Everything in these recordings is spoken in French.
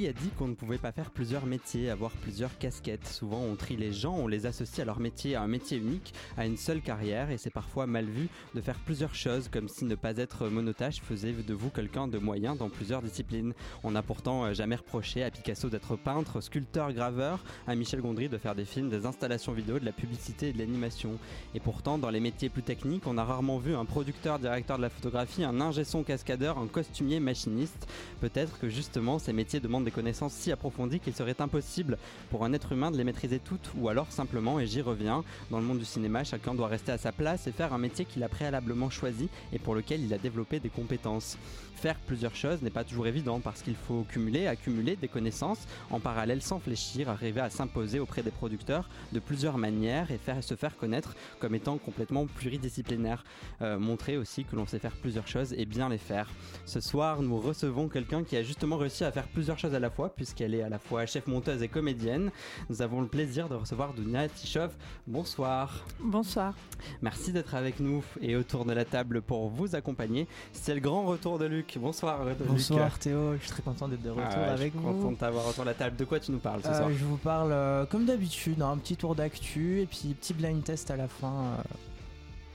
Qui a dit qu'on ne pouvait pas faire plusieurs métiers, avoir plusieurs casquettes? Souvent on trie les gens, on les associe à leur métier, à un métier unique, à une seule carrière et c'est parfois mal vu de faire plusieurs choses comme si ne pas être monotache faisait de vous quelqu'un de moyen dans plusieurs disciplines. On n'a pourtant euh, jamais reproché à Picasso d'être peintre, sculpteur, graveur, à Michel Gondry de faire des films, des installations vidéo, de la publicité et de l'animation. Et pourtant dans les métiers plus techniques, on a rarement vu un producteur, directeur de la photographie, un ingé son cascadeur, un costumier, machiniste. Peut-être que justement ces métiers demandent connaissances si approfondies qu'il serait impossible pour un être humain de les maîtriser toutes, ou alors simplement, et j'y reviens, dans le monde du cinéma, chacun doit rester à sa place et faire un métier qu'il a préalablement choisi et pour lequel il a développé des compétences faire plusieurs choses n'est pas toujours évident parce qu'il faut cumuler, accumuler des connaissances en parallèle sans fléchir, arriver à s'imposer auprès des producteurs de plusieurs manières et faire se faire connaître comme étant complètement pluridisciplinaire. Euh, montrer aussi que l'on sait faire plusieurs choses et bien les faire. Ce soir, nous recevons quelqu'un qui a justement réussi à faire plusieurs choses à la fois puisqu'elle est à la fois chef monteuse et comédienne. Nous avons le plaisir de recevoir Dunia Tichov. Bonsoir. Bonsoir. Merci d'être avec nous et autour de la table pour vous accompagner. C'est le grand retour de Luc. Bonsoir Bonsoir Théo, je suis très content d'être de retour Ah, avec je suis vous. content de t'avoir autour de la table. De quoi tu nous parles ce Euh, soir je vous parle euh, comme d'habitude, hein, un petit tour d'actu et puis petit blind test à la fin euh,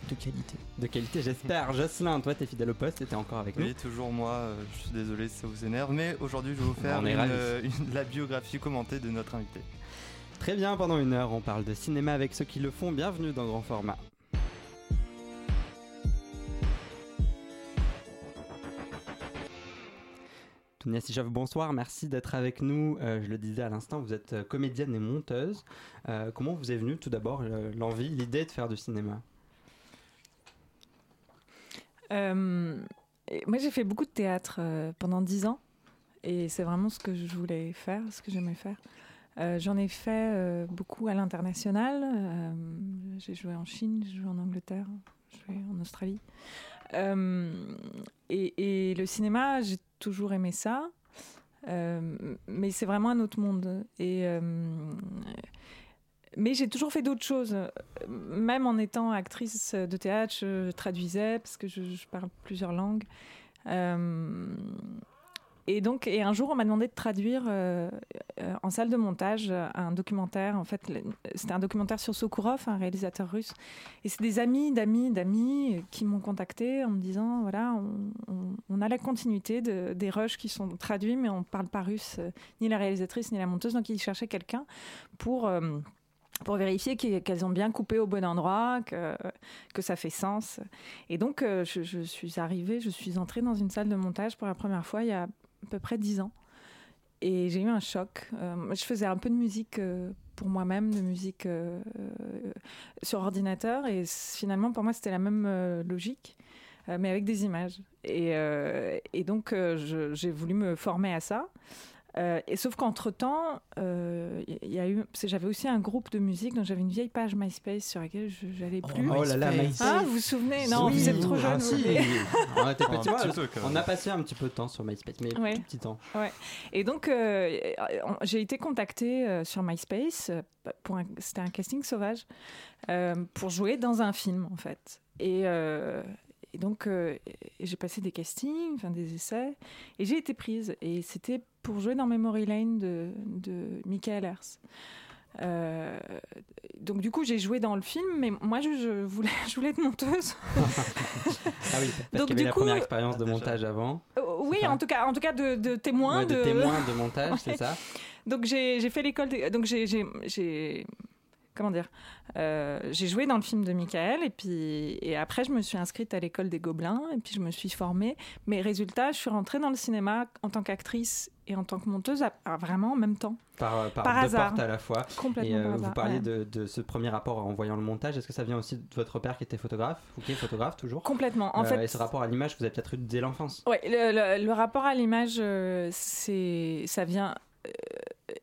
de qualité. De qualité, j'espère. Jocelyn, toi, t'es fidèle au poste et t'es encore avec nous. Oui, toujours moi, je suis désolé si ça vous énerve, mais aujourd'hui je vais vous faire une, une- la biographie commentée de notre invité. Très bien, pendant une heure, on parle de cinéma avec ceux qui le font. Bienvenue dans Grand Format. Tounia Sichov, bonsoir, merci d'être avec nous. Euh, je le disais à l'instant, vous êtes euh, comédienne et monteuse. Euh, comment vous est venue tout d'abord l'envie, l'idée de faire du cinéma? Moi, j'ai fait beaucoup de théâtre pendant dix ans. Et c'est vraiment ce que je voulais faire, ce que j'aimais faire. J'en ai fait beaucoup à l'international. J'ai joué en Chine, j'ai joué en Angleterre, j'ai joué en Australie. Et, et le cinéma, j'ai toujours aimé ça. Euh, mais c'est vraiment un autre monde. Et, euh, mais j'ai toujours fait d'autres choses. Même en étant actrice de théâtre, je traduisais parce que je, parle plusieurs langues. Euh, et donc, et un jour, on m'a demandé de traduire euh, euh, en salle de montage un documentaire. En fait, c'était un documentaire sur Sokourov, un réalisateur russe. Et c'est des amis, d'amis, d'amis qui m'ont contacté en me disant voilà, on, a la continuité de- des rushs qui sont traduits, mais on parle pas russe, euh, ni la réalisatrice ni la monteuse. Donc, ils cherchaient quelqu'un pour euh, pour vérifier qu'e- qu'elles ont bien coupé au bon endroit, que, que ça fait sens. Et donc, euh, je, je suis arrivée, je suis entrée dans une salle de montage pour la première fois il y a à peu près dix ans. Et j'ai eu un choc. Euh, je faisais un peu de musique euh, pour moi-même, de musique euh, sur ordinateur. Et finalement, pour moi, c'était la même logique, mais avec des images. Et, et donc, j'ai voulu me former à ça. Et sauf qu'entre temps, il y a eu, parce que j'avais aussi un groupe de musique, donc j'avais une vieille page MySpace sur laquelle je n'allais plus. Oh là là, MySpace. Ah, vous vous souvenez Non, Oui. vous êtes trop Ah, jeune. si. vous. on, était petit a passé un petit peu de temps sur MySpace, mais Ouais. tout petit temps. Et donc, euh, on- j'ai été contactée euh, sur MySpace, euh, pour c'était un casting sauvage, euh, pour jouer dans un film, en fait. Et, euh, et donc, euh, j'ai passé des castings, enfin des essais, et j'ai été prise. Et c'était pour jouer dans Memory Lane de, de Michael Hers. Euh, donc du coup j'ai joué dans le film mais moi je, je voulais je voulais être monteuse Ah oui, parce Donc, qu'il y avait du la coup- première expérience de Ah, déjà. montage avant. Euh, oui en tout cas en tout cas de, de témoin Ouais, de, de, témoin de montage, c'est ça Donc j'ai j'ai fait l'école. Donc j'ai j'ai- j'ai comment dire euh, J'ai joué dans le film de Michael et puis et après je me suis inscrite à l'école des Gobelins et puis je me suis formée. Mais résultat, je suis rentrée dans le cinéma en tant qu'actrice et en tant que monteuse à- à vraiment en même temps, Par, par, Par deux hasard. portes à la fois. complètement Et euh, par vous hasard, parliez ouais. de, de ce premier rapport en voyant le montage. Est-ce que ça vient aussi de votre père qui était photographe ou qui est photographe toujours? Complètement. En Euh, fait, Et ce rapport à l'image, vous avez peut-être eu dès l'enfance. Ouais, le, le- le rapport à l'image, euh, c'est, ça vient euh,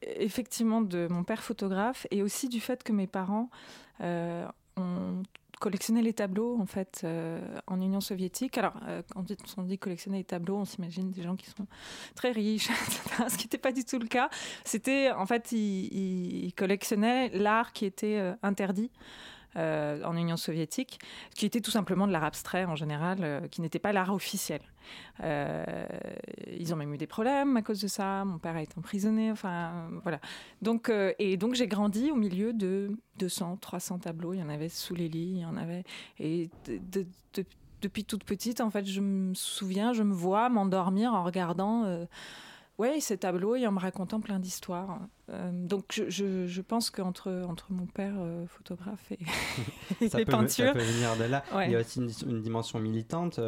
effectivement de mon père photographe et aussi du fait que mes parents euh, ont collectionné les tableaux en fait euh, en Union soviétique. Alors euh, quand on dit, on dit collectionner les tableaux, on s'imagine des gens qui sont très riches, ce qui n'était pas du tout le cas. C'était en fait ils, collectionnaient l'art qui était euh, en Union soviétique, qui était tout simplement de l'art abstrait en général, qui n'était pas l'art officiel. ils ont même eu des problèmes à cause de ça. Mon père a été emprisonné. Enfin, voilà. Donc, et donc j'ai grandi au milieu de 200, 300 tableaux. Il y en avait sous les lits, il y en avait. Et de, depuis toute petite, en fait, je me souviens, je me vois m'endormir en regardant euh, ouais, ces tableaux et en me racontant plein d'histoires. Euh, donc je, je, pense qu'entre entre mon père euh, photographe et, les peintures... ça peut venir de là. Il y a aussi une, dimension militante.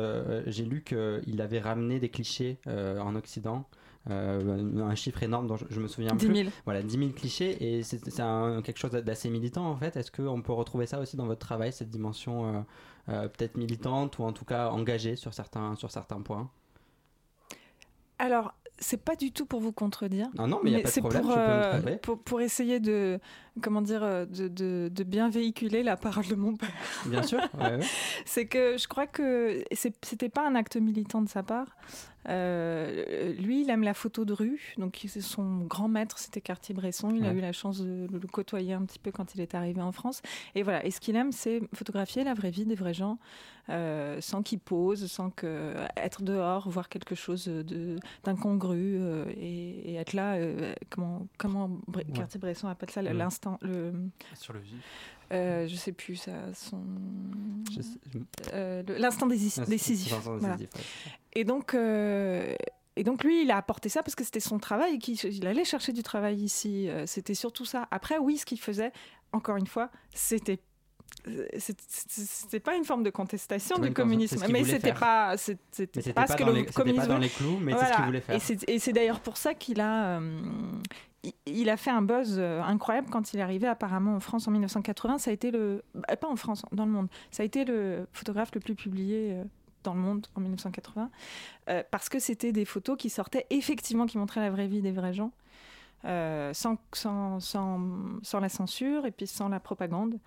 J'ai lu qu'il avait ramené des clichés en Occident. un chiffre énorme dont je, me souviens 10 000. plus. Voilà, 10 000 clichés et c'est quelque chose d'assez militant en fait. Est-ce qu'on peut retrouver ça aussi dans votre travail, cette dimension euh, peut-être militante ou en tout cas engagée sur certains, sur certains points? Alors, c'est pas du tout pour vous contredire. Non, non, mais il n'y a pas de problème, pour, euh, pour, pour, essayer de, comment dire, euh, de, de, de, bien véhiculer la parole de mon père. Bien sûr. Ouais, c'est que je crois que c'était pas un acte militant de sa part. Euh, lui, il aime la photo de rue, donc son grand maître, c'était Cartier-Bresson. Il a eu la chance de le côtoyer un petit peu quand il est arrivé en France. Et voilà. Et ce qu'il aime, c'est photographier la vraie vie des vrais gens, euh, sans qu'ils posent, sans que être dehors, voir quelque chose d'incongru et, être là. comment comment Cartier-Bresson appelle ça l'instant, le sur le vif. Euh, je sais plus ça, son euh, l'instant décisif. Et donc. Euh, et donc lui, il a apporté ça parce que c'était son travail, qu'il il allait chercher du travail ici. Euh, c'était surtout ça. Après, oui, ce qu'il faisait, encore une fois, c'était c'était pas une forme de contestation du communisme, mais c'était pas, c'était pas, ce que le communisme. Pas dans les clous, mais c'est ce qu'il voulait faire. Et c'est d'ailleurs pour ça qu'il a, il a fait un buzz euh, incroyable quand il est arrivé apparemment en France en 1980. Ça a été le, bah, pas en France, dans le monde. Ça a été le photographe le plus publié euh, dans le monde en 1980 euh, parce que c'était des photos qui sortaient effectivement, qui montraient la vraie vie des vrais gens. sans, sans, sans, sans, la censure et puis sans la propagande.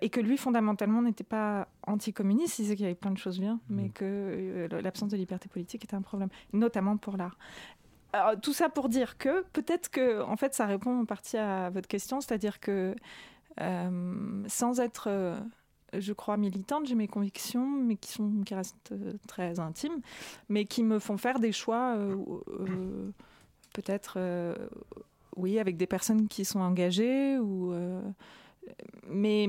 et que lui, fondamentalement, n'était pas anticommuniste, il disait qu'il y avait plein de choses bien, mais mmh. que l'absence de liberté politique était un problème, notamment pour l'art tout ça pour dire que peut-être que, en fait, ça répond en partie à votre question, c'est-à-dire que euh, sans être, euh, je crois, militante, j'ai mes convictions, mais qui sont qui restent euh, très intimes, mais qui me font faire des choix, peut-être, oui, avec des personnes qui sont engagées ou, mais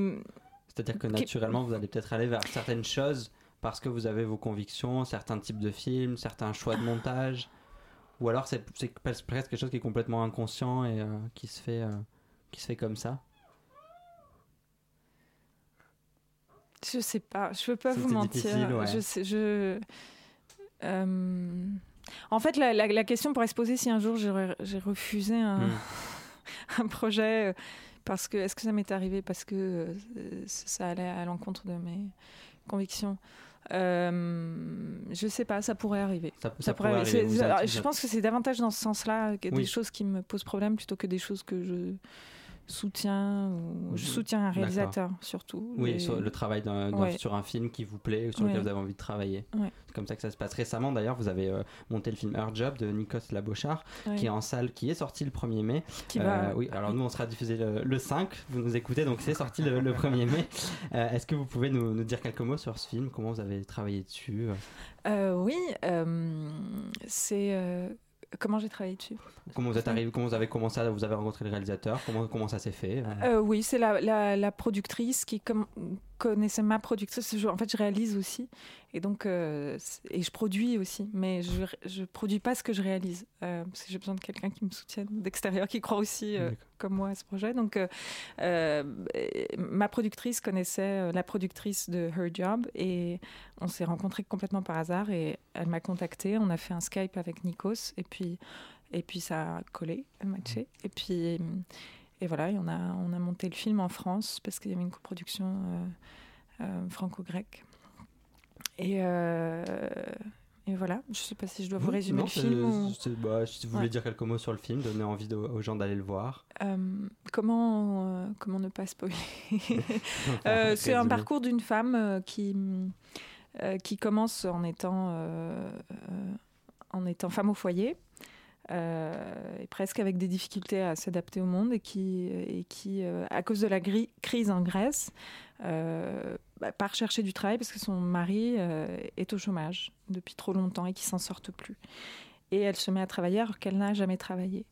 c'est-à-dire que naturellement, vous allez peut-être aller vers certaines choses parce que vous avez vos convictions, certains types de films, certains choix de montage. Ou alors c'est presque quelque chose qui est complètement inconscient et euh, qui, se fait, euh, qui se fait comme ça Je sais pas, je peux pas vous mentir. Je sais, je. Euh, en fait, la, la, question pourrait se poser si un jour j'ai refusé un, hmm. un projet parce que est-ce que ça m'est arrivé? Parce que ça allait à l'encontre de mes convictions. Euh, je sais pas, ça pourrait arriver. Ça, pourrait, arriver. je pense que c'est davantage dans ce sens-là que des choses qui me posent problème plutôt que des choses que je soutien ou je soutiens un réalisateur surtout. Oui, sur le travail sur un film qui vous plaît, sur lequel vous avez envie de travailler. C'est comme ça que ça se passe. Récemment d'ailleurs, vous avez euh, monté le film Her Job de Nikos Labochard qui est en salle, qui est sorti le 1er mai. Euh, oui, alors nous on sera diffusé le, 5, vous nous écoutez, donc c'est sorti le, 1er mai. Euh, est-ce que vous pouvez nous, nous, dire quelques mots sur ce film? Comment vous avez travaillé dessus? Oui, c'est Comment j'ai travaillé dessus Comment vous êtes arrivé Comment vous avez commencé à, Vous avez rencontré le réalisateur Comment, comment ça s'est fait euh, Oui, c'est la, la, la, productrice qui comme, connaissait ma productrice. en fait, je réalise aussi. Et donc, euh, et je produis aussi. Mais je, je produis pas ce que je réalise. Euh, parce que j'ai besoin de quelqu'un qui me soutienne d'extérieur, qui croit aussi comme moi à ce projet. Donc, ma productrice connaissait la productrice de Her Job. Et on s'est rencontrés complètement par hasard. Et elle m'a contacté. On a fait un Skype avec Nikos. Et puis, et puis ça a collé, matché. Et puis et voilà, on a, on a monté le film en France parce qu'il y avait une coproduction euh, euh, franco-grecque. Et, euh, et, voilà, je ne sais pas si je dois vous résumer le film. Bah, si vous voulez dire quelques mots sur le film, donner envie aux gens d'aller le voir. comment, comment ne pas spoiler C'est un parcours d'une femme qui, qui commence en étant, en étant femme au foyer et presque avec des difficultés à s'adapter au monde et qui, et qui à cause de la crise en Grèce, bah, part chercher du travail parce que son mari est au chômage depuis trop longtemps et qui s'en sortent plus. Et elle se met à travailler alors qu'elle n'a jamais travaillé.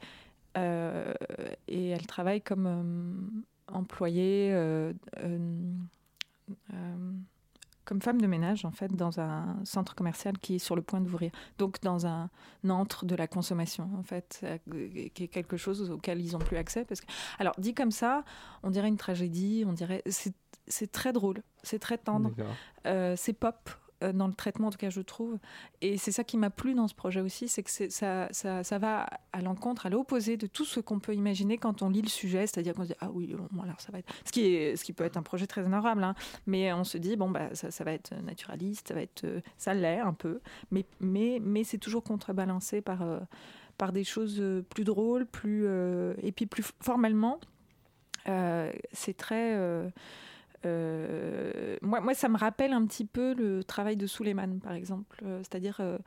et elle travaille comme employée comme femme de ménage en fait dans un centre commercial qui est sur le point d'ouvrir. Donc dans un entre de la consommation en fait, euh, qui est quelque chose auquel ils n'ont plus accès. Parce que... Alors dit comme ça, on dirait une tragédie, on dirait c'est très drôle, c'est très tendre, euh, c'est pop dans le traitement, en tout cas, je trouve. Et c'est ça qui m'a plu dans ce projet aussi, c'est que ça, va à l'encontre, à l'opposé de tout ce qu'on peut imaginer quand on lit le sujet, c'est-à-dire qu'on se dit ah oui, bon, alors ça va être ce qui est, ce qui peut être un projet très honorable, hein. mais on se dit bon bah ça, ça, va être naturaliste, ça va être, euh, ça l'est un peu, mais mais mais c'est toujours contrebalancé par euh, par des choses plus drôles, plus et puis plus formellement, c'est très euh, moi, ça me rappelle un petit peu le travail de Suleiman, par exemple, euh, c'est-à-dire euh,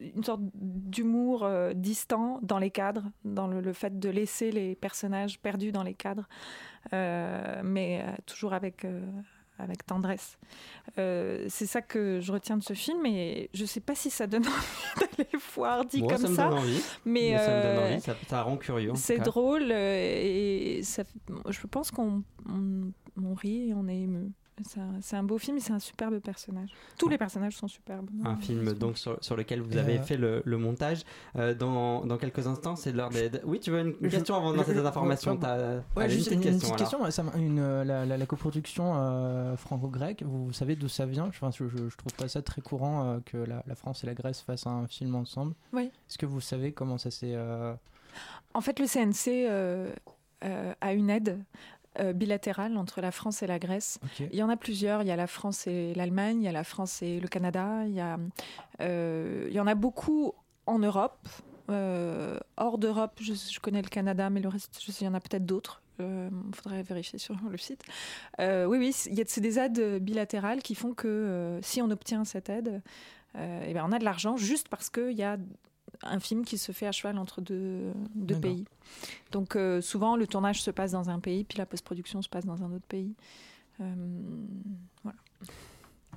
une sorte d'humour distant dans les cadres, dans le, fait de laisser les personnages perdus dans les cadres, mais toujours avec avec tendresse. c'est ça que je retiens de ce film et je sais pas si ça donne envie d'aller le voir dit comme ça. Me donne envie, mais, ça me donne envie, ça, rend curieux. C'est drôle et ça, je pense qu'on on rit et on est ému. C'est un, beau film et c'est un superbe personnage. Tous les personnages sont superbes. Un film donc sur, lequel vous avez euh, fait le, montage. Euh, dans, dans, quelques instants, c'est l'heure des. Oui, tu veux une, question avant de lancer cette information Ouais, juste une, petite question. une, la, coproduction franco-grecque, vous, savez d'où ça vient? Je, je, je, trouve pas ça très courant euh, que la, France et la Grèce fassent un film ensemble. Oui. Est-ce que vous savez comment ça s'est. En fait, le CNC. a une aide euh, bilatérale entre la France et la Grèce. Il y en a plusieurs. Il y a la France et l'Allemagne, il y a la France et le Canada. Il y, a, euh, il y en a beaucoup en Europe. Euh, hors d'Europe, je, connais le Canada, mais le reste, je sais, il y en a peut-être d'autres. Il faudrait vérifier sur le site. oui, oui, c'est des aides bilatérales qui font que si on obtient cette aide, eh ben, on a de l'argent juste parce qu'il y a un film qui se fait à cheval entre deux, deux pays. Donc euh, souvent, le tournage se passe dans un pays, puis la post-production se passe dans un autre pays. Euh, voilà.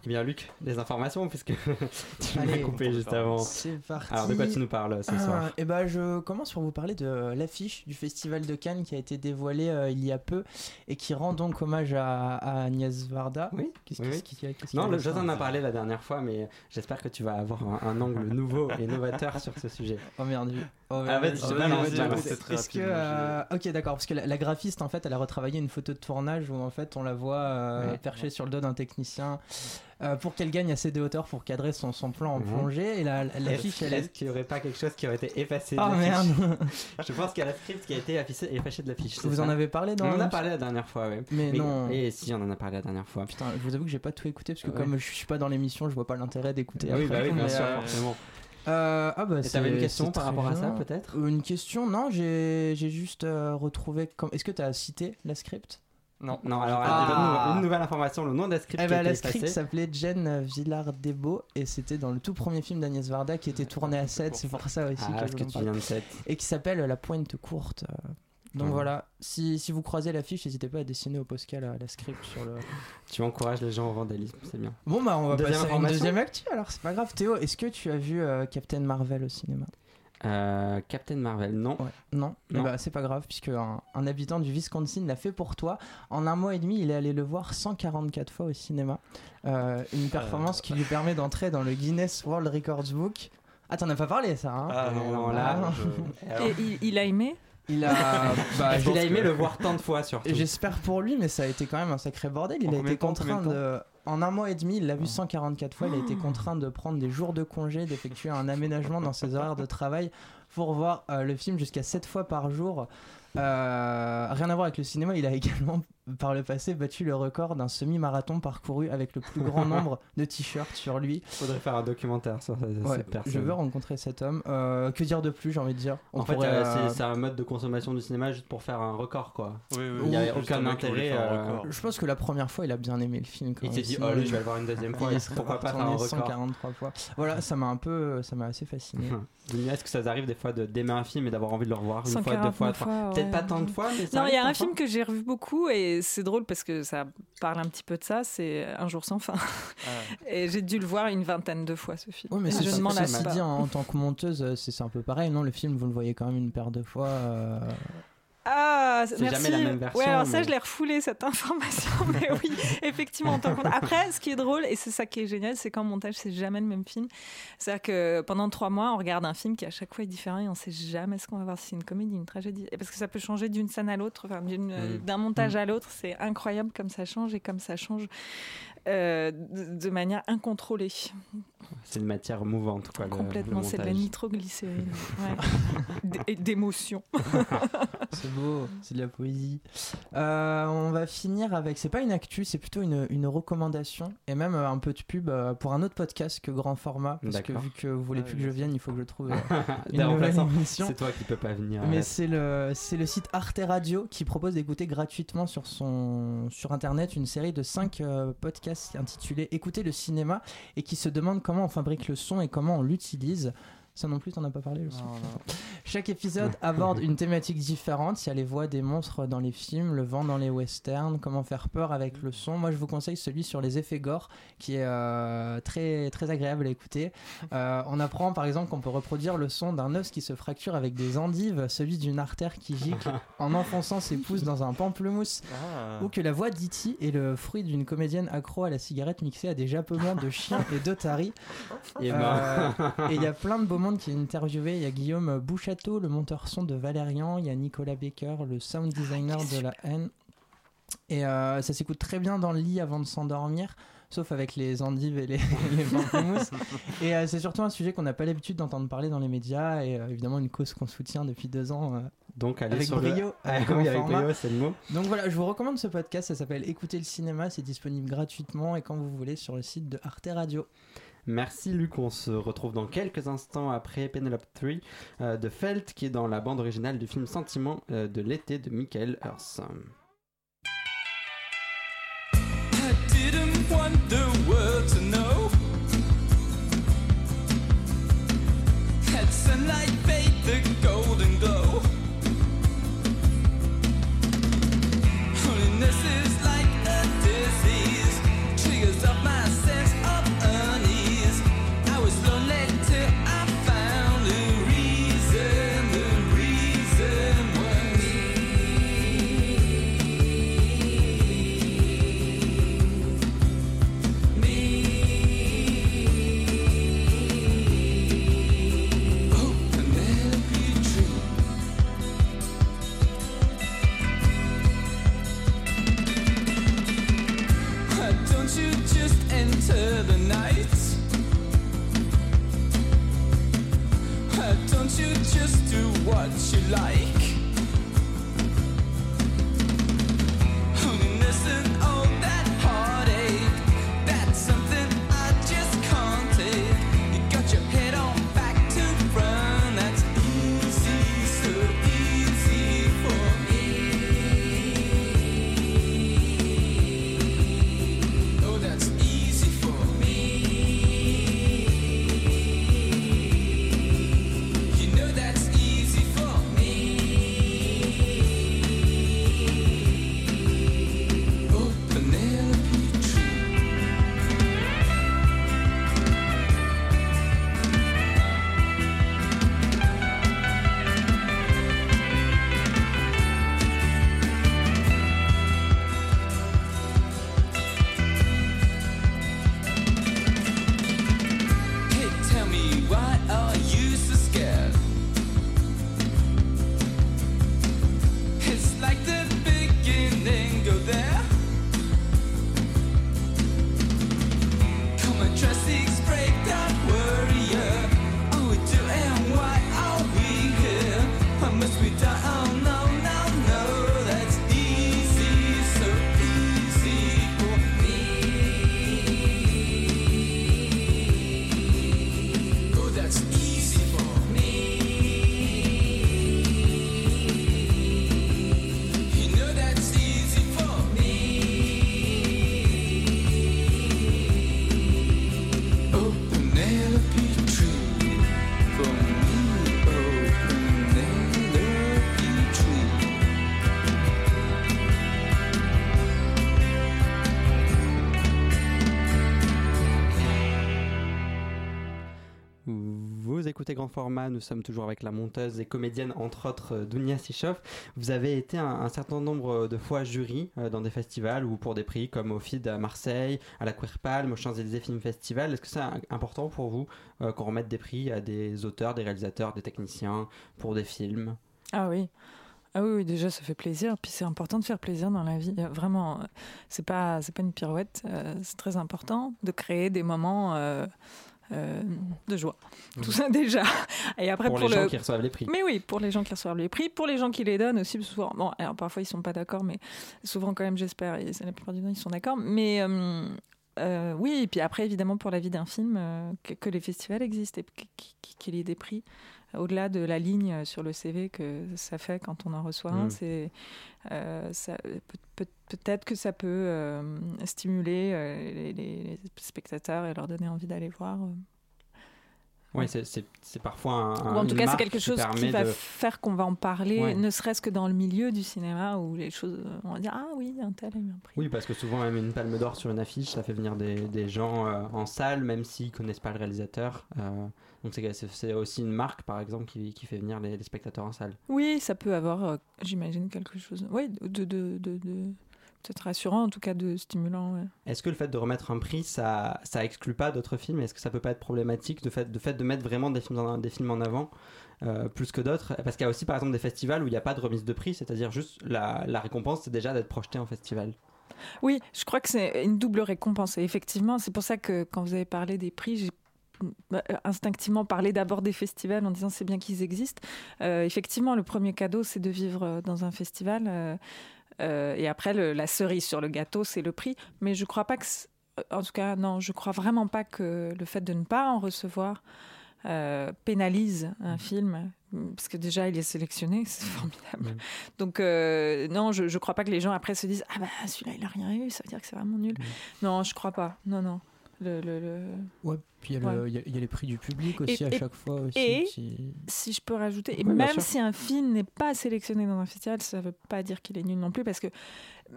Eh bien, Luc, des informations, puisque tu m'as coupé juste avant. C'est parti. Alors, de quoi tu nous parles ce ah, soir Eh ben, je commence par vous parler de l'affiche du Festival de Cannes qui a été dévoilée euh, il y a peu et qui rend donc hommage à, Agnès Varda. Oui, qu'est-ce, Non, le, je t'en ai parlé la dernière fois, mais j'espère que tu vas avoir un, angle nouveau et novateur sur ce sujet. Oh merde, Oh, ah, vas-y, Est-ce que. Euh, ok, d'accord, parce que la, graphiste, en fait, elle a retravaillé une photo de tournage où, en fait, on la voit euh, perchée sur le dos d'un technicien. Euh, pour qu'elle gagne assez de hauteur pour cadrer son, son plan en mhm. plongée. Et la, la fiche, elle est. qu'il n'y aurait pas quelque chose qui aurait été effacé de oh, merde Je pense qu'il y a la script qui a été effacée de la fiche. Vous en avez parlé dans. On en a parlé la dernière fois, oui. Mais, non. Et si, on en a parlé la dernière fois. Putain, je vous avoue que j'ai pas tout écouté parce que, comme je suis pas dans l'émission, je vois pas l'intérêt d'écouter. Oui, bah oui, bien sûr, forcément. Euh, ah bah t'avais une question par rapport à ça peut-être? Une question, non, j'ai juste euh, retrouvé. Comme... Est-ce que tu as cité la script? Non, non, alors ah. une nouvelle information, le nom de la script. Eh ben, la script s'appelait Jen Villard-Debo et c'était dans le tout premier film d'Agnès Varda qui était tourné à 7, c'est pour ça aussi ah, que, que tu viens de 7. Et qui s'appelle La Pointe Courte. Donc voilà, si, si, vous croisez l'affiche, n'hésitez pas à dessiner au Pascal la, la, script sur le. Tu encourages les gens au vandalisme, c'est bien. Bon bah on va passer à une deuxième actu alors, c'est pas grave. Théo, est-ce que tu as vu euh, Captain Marvel au cinéma? Euh, Captain Marvel, non. Non, eh bah, c'est pas grave, puisque un, habitant du Wisconsin l'a fait pour toi. En un mois et demi, il est allé le voir 144 fois au cinéma. Euh, une performance qui lui permet d'entrer dans le Guinness World Records Book. Ah, t'en as pas parlé, ça hein? Ah non, là. Et il a aimé? Il a, bah, il a aimé le voir tant de fois surtout. J'espère pour lui, mais ça a été quand même un sacré bordel. Il a été contraint de, en un mois et demi, il l'a vu 144 fois. Il a été contraint de prendre des jours de congé, d'effectuer un aménagement dans ses horaires de travail pour voir euh, le film jusqu'à 7 fois par jour. Euh, rien à voir avec le cinéma, il a également par le passé battu le record d'un semi-marathon parcouru avec le plus grand nombre de t-shirts sur lui. Faudrait faire un documentaire sur cette personne. Je veux rencontrer cet homme. Euh, que dire de plus, j'ai envie de dire? En fait, euh, c'est un mode de consommation du cinéma juste pour faire un record, quoi. il n'y a aucun intérêt. Je pense que la première fois, il a bien aimé le film. il s'est dit, oh, je vais le voir une deuxième fois. Pourquoi pas faire un record 143 fois. Voilà, ça m'a un peu, ça m'a assez fasciné. Est-ce que ça arrive des fois d'aimer un film et d'avoir envie de le revoir une fois, deux fois, fois? Peut-être pas tant de fois, mais ça Non, il y a un film que j'ai revu beaucoup et c'est drôle parce que ça parle un petit peu de ça. C'est Un jour sans fin. Ah. et j'ai dû le voir une vingtaine de fois ce film. Oui, mais je ne m'en lasse pas. Dit, en, tant que monteuse, c'est un peu pareil. Non, le film, vous le voyez quand même une paire de fois. Euh, ah, c'est jamais la même version. Ouais, alors ça, je l'ai refoulé cette information, mais oui, effectivement. Après, ce qui est drôle, et c'est ça qui est génial, c'est qu'en montage, c'est jamais le même film. C'est-à-dire que pendant trois mois, on regarde un film qui à chaque fois est différent et on sait jamais ce qu'on va voir, si c'est une comédie, une tragédie. Et parce que ça peut changer d'une scène à l'autre, mm. d'un montage mm. à l'autre. C'est incroyable comme ça change et comme ça change euh, de, manière incontrôlée. C'est une matière mouvante, quoi. Complètement, c'est de la nitroglycérine. ouais. D'émotion. c'est beau, c'est de la poésie. Euh, on va finir avec, c'est pas une actu, c'est plutôt une, une, recommandation et même euh, un peu de pub pour un autre podcast que grand format. Parce que vu que vous voulez plus que je vienne, il faut que je trouve une nouvelle émission. C'est toi qui peux pas venir. Mais c'est le, c'est le site Arte Radio qui propose d'écouter gratuitement sur, son, sur internet une série de 5 podcasts intitulé Écouter le cinéma et qui se demande comment on fabrique le son et comment on l'utilise. Ça non plus, t'en as pas parlé le son. Chaque épisode aborde une thématique différente. Il y a les voix des monstres dans les films, le vent dans les westerns, comment faire peur avec le son. Moi, je vous conseille celui sur les effets gore, qui est euh, très, très agréable à écouter. Euh, on apprend par exemple qu'on peut reproduire le son d'un os qui se fracture avec des endives, celui d'une artère qui gicle en enfonçant ses pouces dans un pamplemousse, ah. ou que la voix d'Iti est le fruit d'une comédienne accro à la cigarette mixée à des jappements de chiens et d'otaries. Euh, et il y a plein de beaux qui est interviewé. Il y a Guillaume Bouchateau, le monteur son de Valérian. Il y a Nicolas Baker, le sound designer de la haine. Et euh, ça s'écoute très bien dans le lit avant de s'endormir sauf avec les endives et les, les et euh, c'est surtout un sujet qu'on n'a pas l'habitude d'entendre parler dans les médias et euh, évidemment une cause qu'on soutient depuis deux ans. Donc allez avec sur brio, avec, brio, c'est le mot. Donc voilà, je vous recommande ce podcast, ça s'appelle Écouter le cinéma, c'est disponible gratuitement et quand vous voulez sur le site de Arte Radio. Merci Luc, on se retrouve dans quelques instants après Penelope 3 euh, de Felt qui est dans la bande originale du film Sentiment euh, de l'été de Michael Hurst. Grand format. Nous sommes toujours avec la monteuse et comédienne, entre autres, euh, Dunia Sichov. Vous avez été un, certain nombre de fois jury euh, dans des festivals ou pour des prix comme au FID à Marseille, à la Queer Palme, au Champs-Élysées Film Festival. Est-ce que c'est important pour vous qu'on remette des prix à des auteurs, des réalisateurs, des techniciens pour des films? Ah oui. Ah oui, déjà ça fait plaisir. Puis c'est important de faire plaisir dans la vie. Vraiment, c'est pas c'est pas une pirouette. c'est très important de créer des moments euh, de joie. Tout ça déjà. Et après pour, les gens qui reçoivent les prix. Mais oui, pour les gens qui reçoivent les prix, pour les gens qui les donnent aussi. Souvent, bon, alors parfois ils sont pas d'accord, mais souvent quand même j'espère. La plupart du temps ils sont d'accord. Mais euh, euh, oui, et puis après évidemment pour la vie d'un film, que, les festivals existent et qu'il y ait des prix au-delà de la ligne sur le CV que ça fait quand on en reçoit un, mm. c'est euh, peut-être que ça peut euh, stimuler euh, les, spectateurs et leur donner envie d'aller voir. Oui, c'est parfois un. Ou en tout cas, c'est quelque chose qui, va faire qu'on va en parler, ne serait-ce que dans le milieu du cinéma où les choses. On va dire Ah oui, un tel a eu un prix. Oui, parce que souvent, même une palme d'or sur une affiche, ça fait venir des, des gens en salle, même s'ils connaissent pas le réalisateur. Donc c'est aussi une marque, par exemple, qui, qui fait venir les, spectateurs en salle. Oui, ça peut avoir, euh, j'imagine, quelque chose oui, de, de, de, de peut-être rassurant, en tout cas de stimulant. Est-ce que le fait de remettre un prix, ça, ça exclut pas d'autres films? Est-ce que ça peut pas être problématique de fait de, fait de mettre vraiment des films, en, des films en avant euh, plus que d'autres? Parce qu'il y a aussi par exemple des festivals où il n'y a pas de remise de prix, c'est-à-dire juste la, la récompense, c'est déjà d'être projeté en festival. Oui, je crois que c'est une double récompense. Et effectivement, c'est pour ça que quand vous avez parlé des prix, j'ai euh, instinctivement parler d'abord des festivals en disant c'est bien qu'ils existent. Euh, effectivement, le premier cadeau, c'est de vivre dans un festival. Et après, la cerise sur le gâteau, c'est le prix. Mais je crois pas que. En tout cas, non, je crois vraiment pas que le fait de ne pas en recevoir pénalise un mmh. film, parce que déjà il est sélectionné, c'est formidable. Mmh. Donc non, je, je crois pas que les gens après se disent ah bah celui-là il a rien eu, ça veut dire que c'est vraiment nul. Non, je crois pas. Non non. Le, le, Ouais, puis il y, a les prix du public aussi à chaque fois. Aussi, et si je peux rajouter, et même si un film n'est pas sélectionné dans un festival, ça ne veut pas dire qu'il est nul non plus, parce que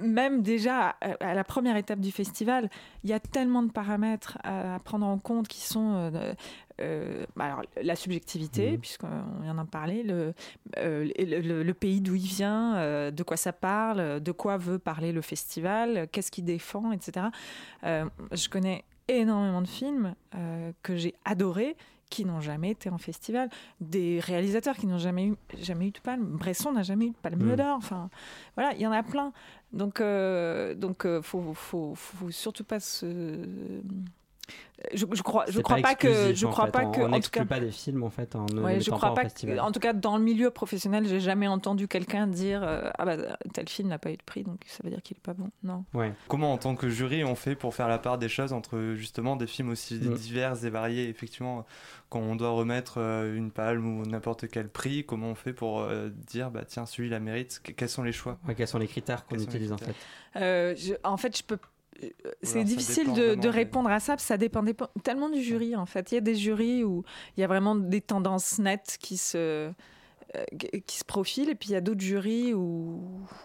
même déjà à, la première étape du festival, il y a tellement de paramètres à, prendre en compte qui sont euh, euh, bah alors, la subjectivité, mmh. puisqu'on vient d'en parler, le, euh, le, le, pays d'où il vient, de quoi ça parle, de quoi veut parler le festival, qu'est-ce qu'il défend, etc. je connais énormément de films euh, que j'ai adorés qui n'ont jamais été en festival, des réalisateurs qui n'ont jamais eu, jamais eu de palme. Bresson n'a jamais eu de palme mmh. d'or. Enfin, voilà, il y en a plein. Donc, euh, donc, euh, faut, faut, faut, surtout pas se je, je crois, je crois pas, que, je crois pas que, on n'exclut pas des films en fait en je crois pas, en tout cas dans le milieu professionnel, j'ai jamais entendu quelqu'un dire euh, ah bah tel film n'a pas eu de prix donc ça veut dire qu'il est pas bon. Non. Ouais. Comment en tant que jury on fait pour faire la part des choses entre justement des films aussi mm. divers et variés effectivement quand on doit remettre euh, une palme ou n'importe quel prix, comment on fait pour euh, dire bah tiens celui-là mérite Quels sont les choix? Quels sont les critères qu'on utilise en fait? Je, En fait je peux c'est difficile de, répondre à ça, parce que ça dépend, tellement du jury en fait. Il y a des jurys où il y a vraiment des tendances nettes qui se, euh, qui se profilent, et puis il y a d'autres jurys où,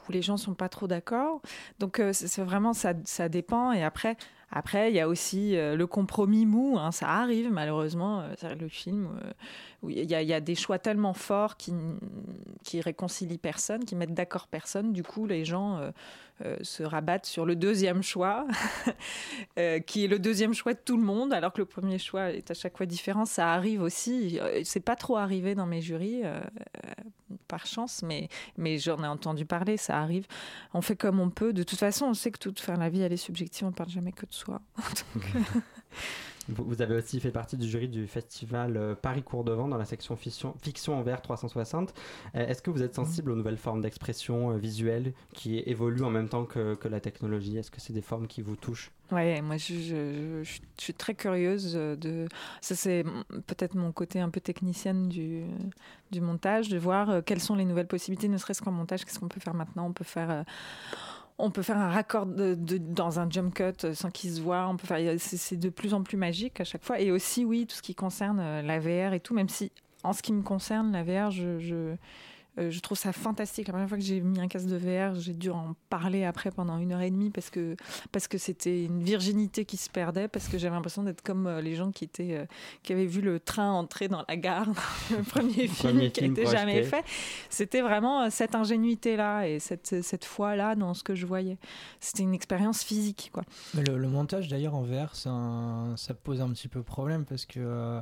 les gens sont pas trop d'accord. Donc euh, c'est vraiment ça, ça dépend. Et après, après, il y a aussi euh, le compromis mou, hein, ça arrive malheureusement. le film, il y, y, a des choix tellement forts qui, qui réconcilient personne, qui mettent d'accord personne. Du coup, les gens euh, se rabattent sur le deuxième choix, euh, qui est le deuxième choix de tout le monde, alors que le premier choix est à chaque fois différent. Ça arrive aussi. Euh, c'est pas trop arrivé dans mes jurys, par chance, mais, mais j'en ai entendu parler. Ça arrive. On fait comme on peut. De toute façon, on sait que toute fin, la vie, elle est subjective. On parle jamais que de soi. Vous avez aussi fait partie du jury du festival euh, Paris Cours de Vent dans la section fiction, fiction en VR 360. Est-ce que vous êtes sensible aux nouvelles formes d'expression euh, visuelle qui évoluent en même temps que, que la technologie? Est-ce que c'est des formes qui vous touchent? Oui, moi je, je, suis très curieuse de. Ça, c'est peut-être mon côté un peu technicienne du, du montage, de voir euh, quelles sont les nouvelles possibilités, ne serait-ce qu'en montage, qu'est-ce qu'on peut faire maintenant? On peut faire on peut faire un raccord dans un jump cut euh, sans qu'il se voit. On peut faire, c'est de plus en plus magique à chaque fois. Et aussi, oui, tout ce qui concerne euh, la VR et tout, même si en ce qui me concerne, la VR, je, Euh, je trouve ça fantastique. La première fois que j'ai mis un casque de VR, j'ai dû en parler après pendant une heure et demie parce que parce que c'était une virginité qui se perdait parce que j'avais l'impression d'être comme les gens qui étaient qui avaient vu le train entrer dans la gare, le premier film qui été jamais fait. C'était vraiment cette ingénuité là et cette cette foi là dans ce que je voyais. C'était une expérience physique quoi. le, le montage d'ailleurs en VR, ça pose un petit peu problème parce que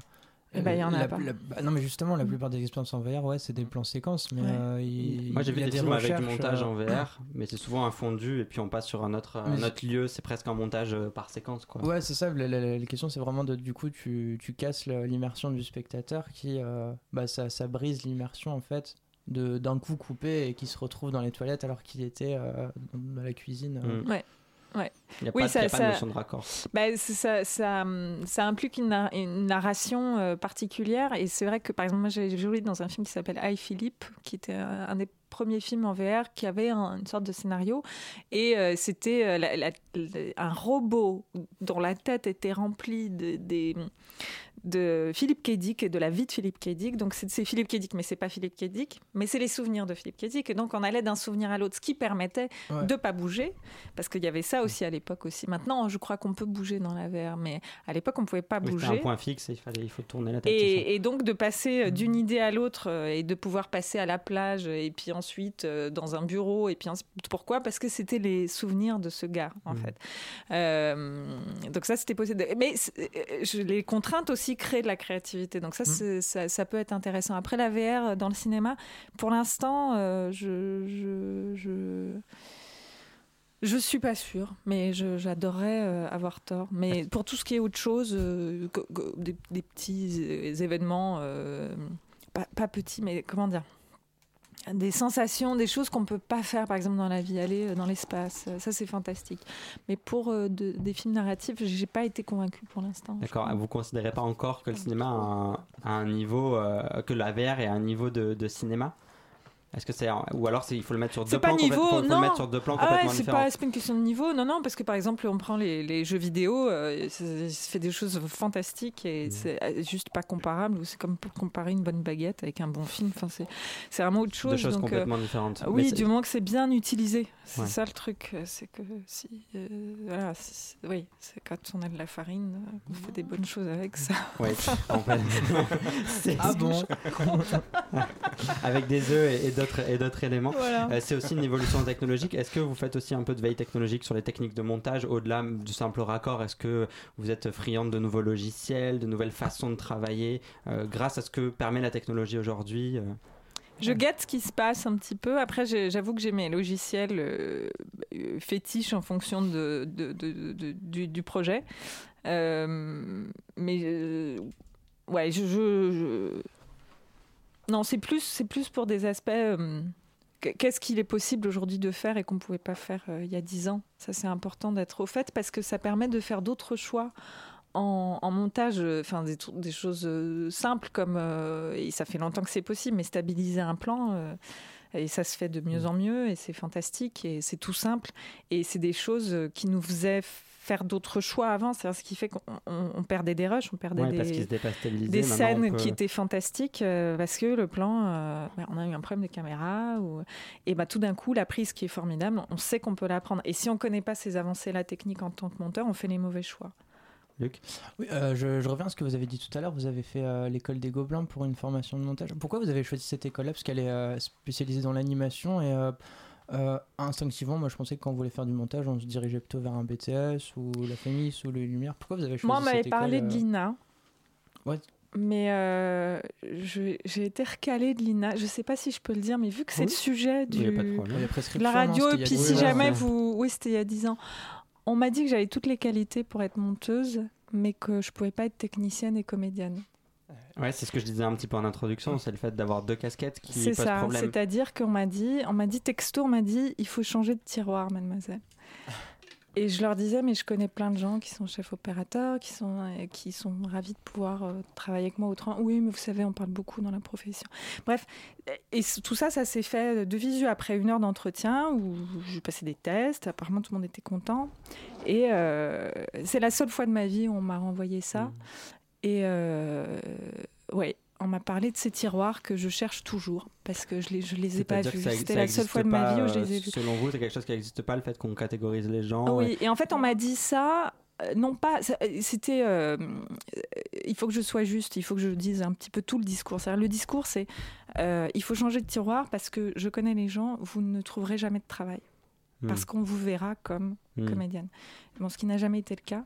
ben, il y en a pas. Bah, non, mais justement, la plupart des expériences en VR, ouais, c'est des plans séquences. Mais euh, Moi, j'ai vu des, films avec du montage en euh, VR, mais c'est souvent un fondu et puis on passe sur un autre, un autre lieu. C'est presque un montage euh, par séquence, quoi. Ouais, c'est ça. La, question, c'est vraiment de, du coup, tu, tu casses l'immersion du spectateur qui, bah, ça, ça brise l'immersion en fait d'un coup coupé et qui se retrouve dans les toilettes alors qu'il était dans la cuisine. Mm. Ouais. Ouais. Il n'y a, oui, pas, de notion de raccord. Bah, ça, ça, ça, implique une, une narration euh, particulière. Et c'est vrai que, par exemple, moi, j'ai joué dans un film qui s'appelle I, Philippe, qui était un des premiers films en VR qui avait une sorte de scénario. Et euh, c'était euh, un robot dont la tête était remplie de, des de Philippe Kédic et de la vie de Philippe Kédic. Donc c'est Philippe Kédic, mais c'est pas Philippe Kédic, mais c'est les souvenirs de Philippe Kédic. Et donc on allait d'un souvenir à l'autre, ce qui permettait de de pas bouger, parce qu'il y avait ça aussi à l'époque aussi. Maintenant, je crois qu'on peut bouger dans la VR, mais à l'époque on pouvait pas bouger. C'était un point fixe, il fallait, il faut tourner la tête. Et, donc de passer euh, d'une idée à l'autre euh, et de pouvoir passer à la plage et puis ensuite euh, dans un bureau et puis pourquoi? Parce que c'était les souvenirs de ce gars en mmh. fait. donc ça c'était possible. Mais je, les contraintes aussi créer de la créativité. Donc ça, mmh. ça, ça, peut être intéressant. Après la VR euh, dans le cinéma, pour l'instant, euh, je, je, je je suis pas sûre, mais j'adorerais euh, avoir tort. Mais pour tout ce qui est autre chose, des, des, petits événements, pas, pas, petits, mais comment dire? Des sensations, des choses qu'on ne peut pas faire, par exemple, dans la vie, aller euh, dans l'espace. Euh, ça, c'est fantastique. Mais pour euh, des films narratifs, j'ai pas été convaincue pour l'instant. D'accord. Vous considérez pas encore que le cinéma a un, niveau, que la VR est un niveau de, de cinéma? Est-ce que c'est ou alors il faut le mettre sur deux plans niveau, faut, le mettre sur deux plans ah complètement ouais, c'est pas, pas une question de niveau, non non, parce que par exemple on prend les, les jeux vidéo, euh, ça, fait des choses fantastiques et mmh. c'est euh, juste pas comparable. C'est comme pour comparer une bonne baguette avec un bon film. Enfin c'est c'est vraiment autre chose. Deux choses donc, euh, complètement différentes. Oui, du moment que c'est bien utilisé. C'est ça le truc, c'est que si voilà, oui, c'est quand on a de la farine, on fait des bonnes choses avec ça. Oui, en fait. ah bon? avec des œufs et, et et d'autres éléments. Euh, c'est aussi une évolution technologique. Est-ce que vous faites aussi un peu de veille technologique sur les techniques de montage au-delà du simple raccord? Est-ce que vous êtes friande de nouveaux logiciels, de nouvelles façons de travailler euh, grâce à ce que permet la technologie aujourd'hui euh? je guette ce qui se passe un petit peu. Après, j'avoue que j'ai mes logiciels fétiches en fonction de, du, projet. mais ouais, je, je, non, c'est plus, c'est plus pour des aspects. Euh, qu'est-ce qu'il est possible aujourd'hui de faire et qu'on ne pouvait pas faire euh, il y a dix ans Ça, c'est important d'être au fait parce que ça permet de faire d'autres choix en, montage, euh, enfin des, des, choses simples comme, et ça fait longtemps que c'est possible, mais stabiliser un plan, et ça se fait de mieux en mieux, et c'est fantastique, et c'est tout simple, et c'est des choses qui nous faisaient faire d'autres choix avant. C'est ce qui fait qu'on perdait des rushs, on perdait des, des scènes qui étaient fantastiques euh, parce que le plan, euh, bah, on a eu un problème de caméra. Ou, et bah, tout d'un coup, la prise qui est formidable, on sait qu'on peut la prendre. Et si on ne connaît pas ces avancées-là techniques en tant que monteur, on fait les mauvais choix. Luc Oui, euh, je, reviens à ce que vous avez dit tout à l'heure. Vous avez fait l'école des Gobelins pour une formation de montage. Pourquoi vous avez choisi cette école-là? Parce qu'elle est spécialisée dans l'animation et euh, instinctivement, moi je pensais que quand on voulait faire du montage, on se dirigeait plutôt vers un BTS ou la famille ou les lumières. Pourquoi vous avez choisi Moi, on m'avait parlé de euh l'INA. Mais euh, j'ai été recalée de l'INA. Je sais pas si je peux le dire, mais vu que c'est le sujet du, de la radio, et puis si jamais vous. Oui, c'était il y a 10 ans. On m'a dit que j'avais toutes les qualités pour être monteuse, mais que je pouvais pas être technicienne et comédienne. Ouais, c'est ce que je disais un petit peu en introduction, c'est le fait d'avoir deux casquettes qui pose ça, problème. C'est-à-dire qu'on m'a dit, on m'a dit texto, on m'a dit, il faut changer de tiroir, mademoiselle. Et je leur disais, mais je connais plein de gens qui sont chefs opérateurs, qui sont, euh, qui sont ravis de pouvoir euh, travailler avec moi autrement. Oui, mais vous savez, on parle beaucoup dans la profession. Bref, et tout ça, ça s'est fait de visu après une heure d'entretien où j'ai passé des tests. Apparemment, tout le monde était content. Et euh, c'est la seule fois de ma vie où on m'a renvoyé ça. Mmh. Et euh, ouais. on m'a parlé de ces tiroirs que je cherche toujours parce que je les, je les ai pas vus. C'était la seule fois de ma vie où je les ai vus. Selon vous, c'est quelque chose qui n'existe pas, le fait qu'on catégorise les gens Oui, et en fait, on m'a dit ça. Euh, non pas, euh, c'était, euh, il faut que je sois juste, il faut que je dise un petit peu tout le discours. C'est-à-dire le discours, c'est, il faut changer de tiroir parce que je connais les gens, vous ne trouverez jamais de travail hmm. parce qu'on vous verra comme hmm. comédienne. Bon, ce qui n'a jamais été le cas.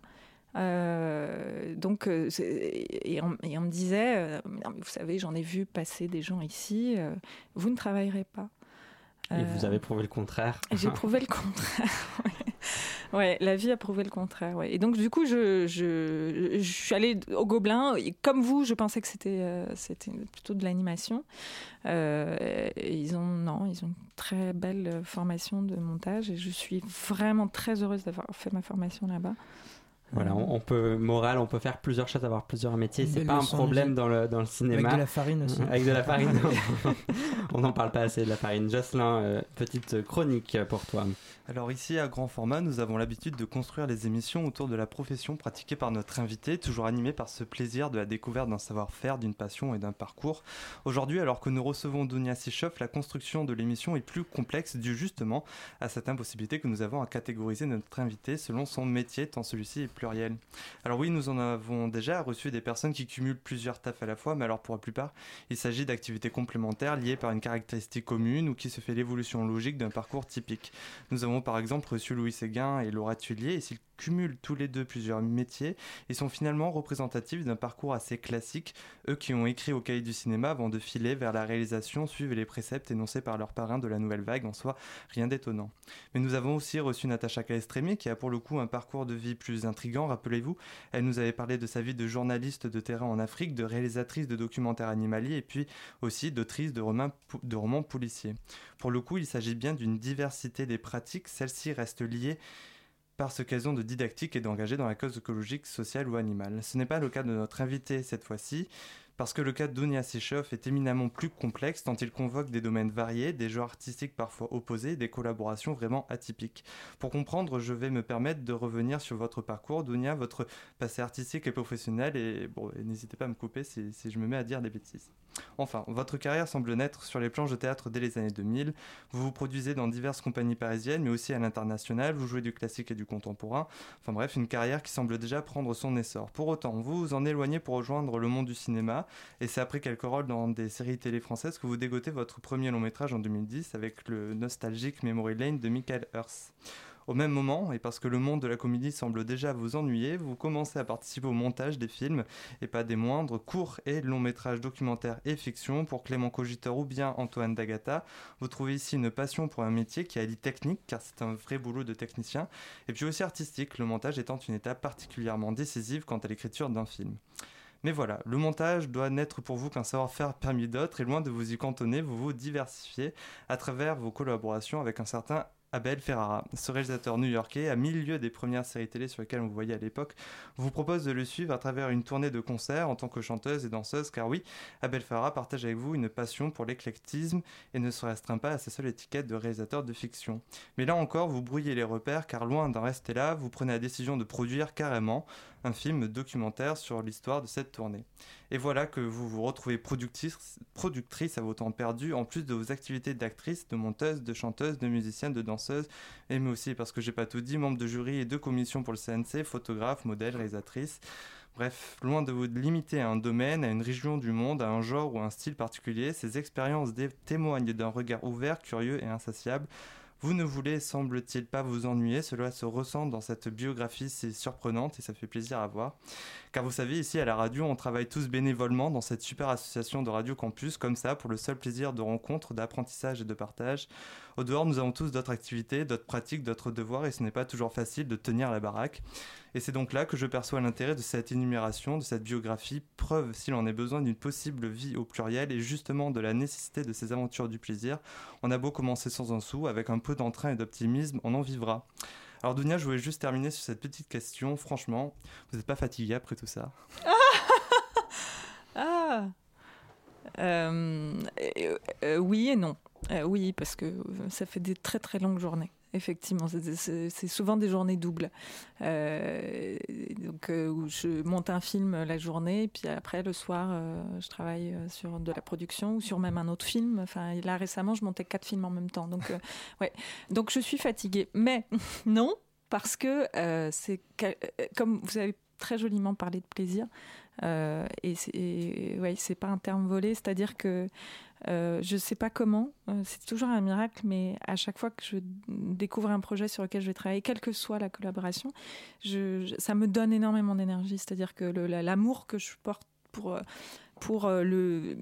Euh, donc, euh, et on, et on, me disait, euh, vous savez, j'en ai vu passer des gens ici, vous ne travaillerez pas. Et vous avez prouvé le contraire. J'ai prouvé le contraire. ouais. la vie a prouvé le contraire. Ouais. Et donc, du coup, je, je, je, suis allée au Gobelin. comme vous, je pensais que c'était c'était plutôt de l'animation. ils ont non, ils ont une très belle formation de montage et je suis vraiment très heureuse d'avoir fait ma formation là-bas. Voilà, on, peut, moral, on peut faire plusieurs choses, avoir plusieurs métiers. C'est pas un problème dans le, dans le cinéma. Avec de la farine aussi. Avec de la farine. on n'en parle pas assez de la farine. Jocelyn, euh, petite chronique pour toi. Alors ici, à grand format, nous avons l'habitude de construire les émissions autour de la profession pratiquée par notre invité, toujours animé par ce plaisir de la découverte d'un savoir-faire, d'une passion et d'un parcours. Aujourd'hui, alors que nous recevons Dunia Sichoff, la construction de l'émission est plus complexe due justement à cette impossibilité que nous avons à catégoriser notre invité selon son métier, tant celui-ci est pluriel. Alors oui, nous en avons déjà reçu des personnes qui cumulent plusieurs tafs à la fois, mais alors pour la plupart, il s'agit d'activités complémentaires liées par une caractéristique commune ou qui se fait l'évolution logique d'un parcours typique. Par exemple reçu Louis Séguin et Laura Tullier et s'ils cumulent tous les deux plusieurs métiers et sont finalement représentatifs d'un parcours assez classique. Eux qui ont écrit au cahier du cinéma avant de filer vers la réalisation suivent les préceptes énoncés par leurs parrains de la nouvelle vague, en soi rien d'étonnant. Mais nous avons aussi reçu Natacha Calestremi qui a pour le coup un parcours de vie plus intrigant, rappelez-vous. Elle nous avait parlé de sa vie de journaliste de terrain en Afrique, de réalisatrice de documentaires animaliers et puis aussi d'autrice de de romans policiers. Pour le coup, il s'agit bien d'une diversité des pratiques, celles-ci restent liées par ce qu'elles ont de didactique et d'engagé dans la cause écologique, sociale ou animale. Ce n'est pas le cas de notre invité cette fois-ci parce que le cas d'Ounia Sechov est éminemment plus complexe tant il convoque des domaines variés, des genres artistiques parfois opposés, des collaborations vraiment atypiques. Pour comprendre, je vais me permettre de revenir sur votre parcours, Dounia, votre passé artistique et professionnel, et bon, n'hésitez pas à me couper si, je me mets à dire des bêtises. Enfin, votre carrière semble naître sur les planches de théâtre dès les années 2000. Vous vous produisez dans diverses compagnies parisiennes, mais aussi à l'international. Vous jouez du classique et du contemporain. Enfin bref, une carrière qui semble déjà prendre son essor. Pour autant, vous vous en éloignez pour rejoindre le monde du cinéma et c'est après quelques rôles dans des séries télé françaises que vous dégotez votre premier long métrage en 2010 avec le nostalgique Memory Lane de Michael Hurst. Au même moment, et parce que le monde de la comédie semble déjà vous ennuyer, vous commencez à participer au montage des films, et pas des moindres, courts et longs métrages documentaires et fiction pour Clément Cogiteur ou bien Antoine Dagata. Vous trouvez ici une passion pour un métier qui allie technique, car c'est un vrai boulot de technicien, et puis aussi artistique, le montage étant une étape particulièrement décisive quant à l'écriture d'un film. Mais voilà, le montage doit n'être pour vous qu'un savoir-faire parmi d'autres et loin de vous y cantonner, vous vous diversifiez à travers vos collaborations avec un certain Abel Ferrara, ce réalisateur new-yorkais, à milieu des premières séries télé sur lesquelles on vous voyait à l'époque, vous propose de le suivre à travers une tournée de concerts en tant que chanteuse et danseuse, car oui, Abel Ferrara partage avec vous une passion pour l'éclectisme et ne se restreint pas à sa seule étiquette de réalisateur de fiction. Mais là encore, vous brouillez les repères, car loin d'en rester là, vous prenez la décision de produire carrément un film documentaire sur l'histoire de cette tournée. Et voilà que vous vous retrouvez productrice, productrice à vos temps perdus, en plus de vos activités d'actrice, de monteuse, de chanteuse, de musicienne, de danseuse, et mais aussi, parce que j'ai pas tout dit, membre de jury et de commission pour le CNC, photographe, modèle, réalisatrice. Bref, loin de vous limiter à un domaine, à une région du monde, à un genre ou un style particulier, ces expériences témoignent d'un regard ouvert, curieux et insatiable vous ne voulez, semble-t-il, pas vous ennuyer. Cela se ressent dans cette biographie, c'est surprenante et ça fait plaisir à voir. Car vous savez, ici à la radio, on travaille tous bénévolement dans cette super association de Radio Campus, comme ça, pour le seul plaisir de rencontre, d'apprentissage et de partage. Au dehors, nous avons tous d'autres activités, d'autres pratiques, d'autres devoirs, et ce n'est pas toujours facile de tenir la baraque. Et c'est donc là que je perçois l'intérêt de cette énumération, de cette biographie, preuve, s'il en est besoin, d'une possible vie au pluriel, et justement de la nécessité de ces aventures du plaisir. On a beau commencer sans un sou, avec un peu d'entrain et d'optimisme, on en vivra. Alors Dunia, je voulais juste terminer sur cette petite question. Franchement, vous n'êtes pas fatigué après tout ça? Ah euh, euh, Oui et non. Euh, oui, parce que ça fait des très très longues journées. effectivement. C'est souvent des journées doubles. Euh, donc, euh, où je monte un film la journée, puis après, le soir, euh, je travaille sur de la production ou sur même un autre film. Enfin, là, récemment, je montais quatre films en même temps. Donc, ouais. donc je suis fatiguée. Mais non, parce que c'est comme vous avez très joliment parlé de plaisir. Et c'est ouais, c'est pas un terme volé, c'est-à-dire que euh, je sais pas comment, euh, c'est toujours un miracle, mais à chaque fois que je découvre un projet sur lequel je vais travailler, quelle que soit la collaboration, ça me donne énormément d'énergie. C'est-à-dire que l'amour que je porte pour, euh, pour le,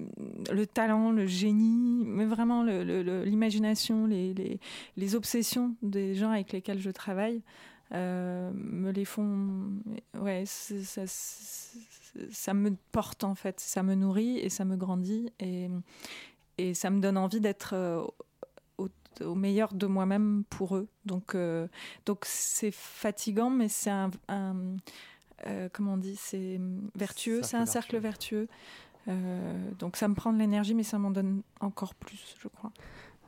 le, talent, le génie, mais vraiment l'imagination, les, les, obsessions des gens avec lesquels je travaille, me les font. Ouais, ça me porte en fait, ça me nourrit et ça me grandit et, et ça me donne envie d'être euh, au, meilleur de moi-même pour eux. Donc euh, donc c'est fatigant, mais c'est un, euh, comment on dit, c'est vertueux, c'est un cercle vertueux. donc ça me prend de l'énergie, mais ça m'en donne encore plus, je crois.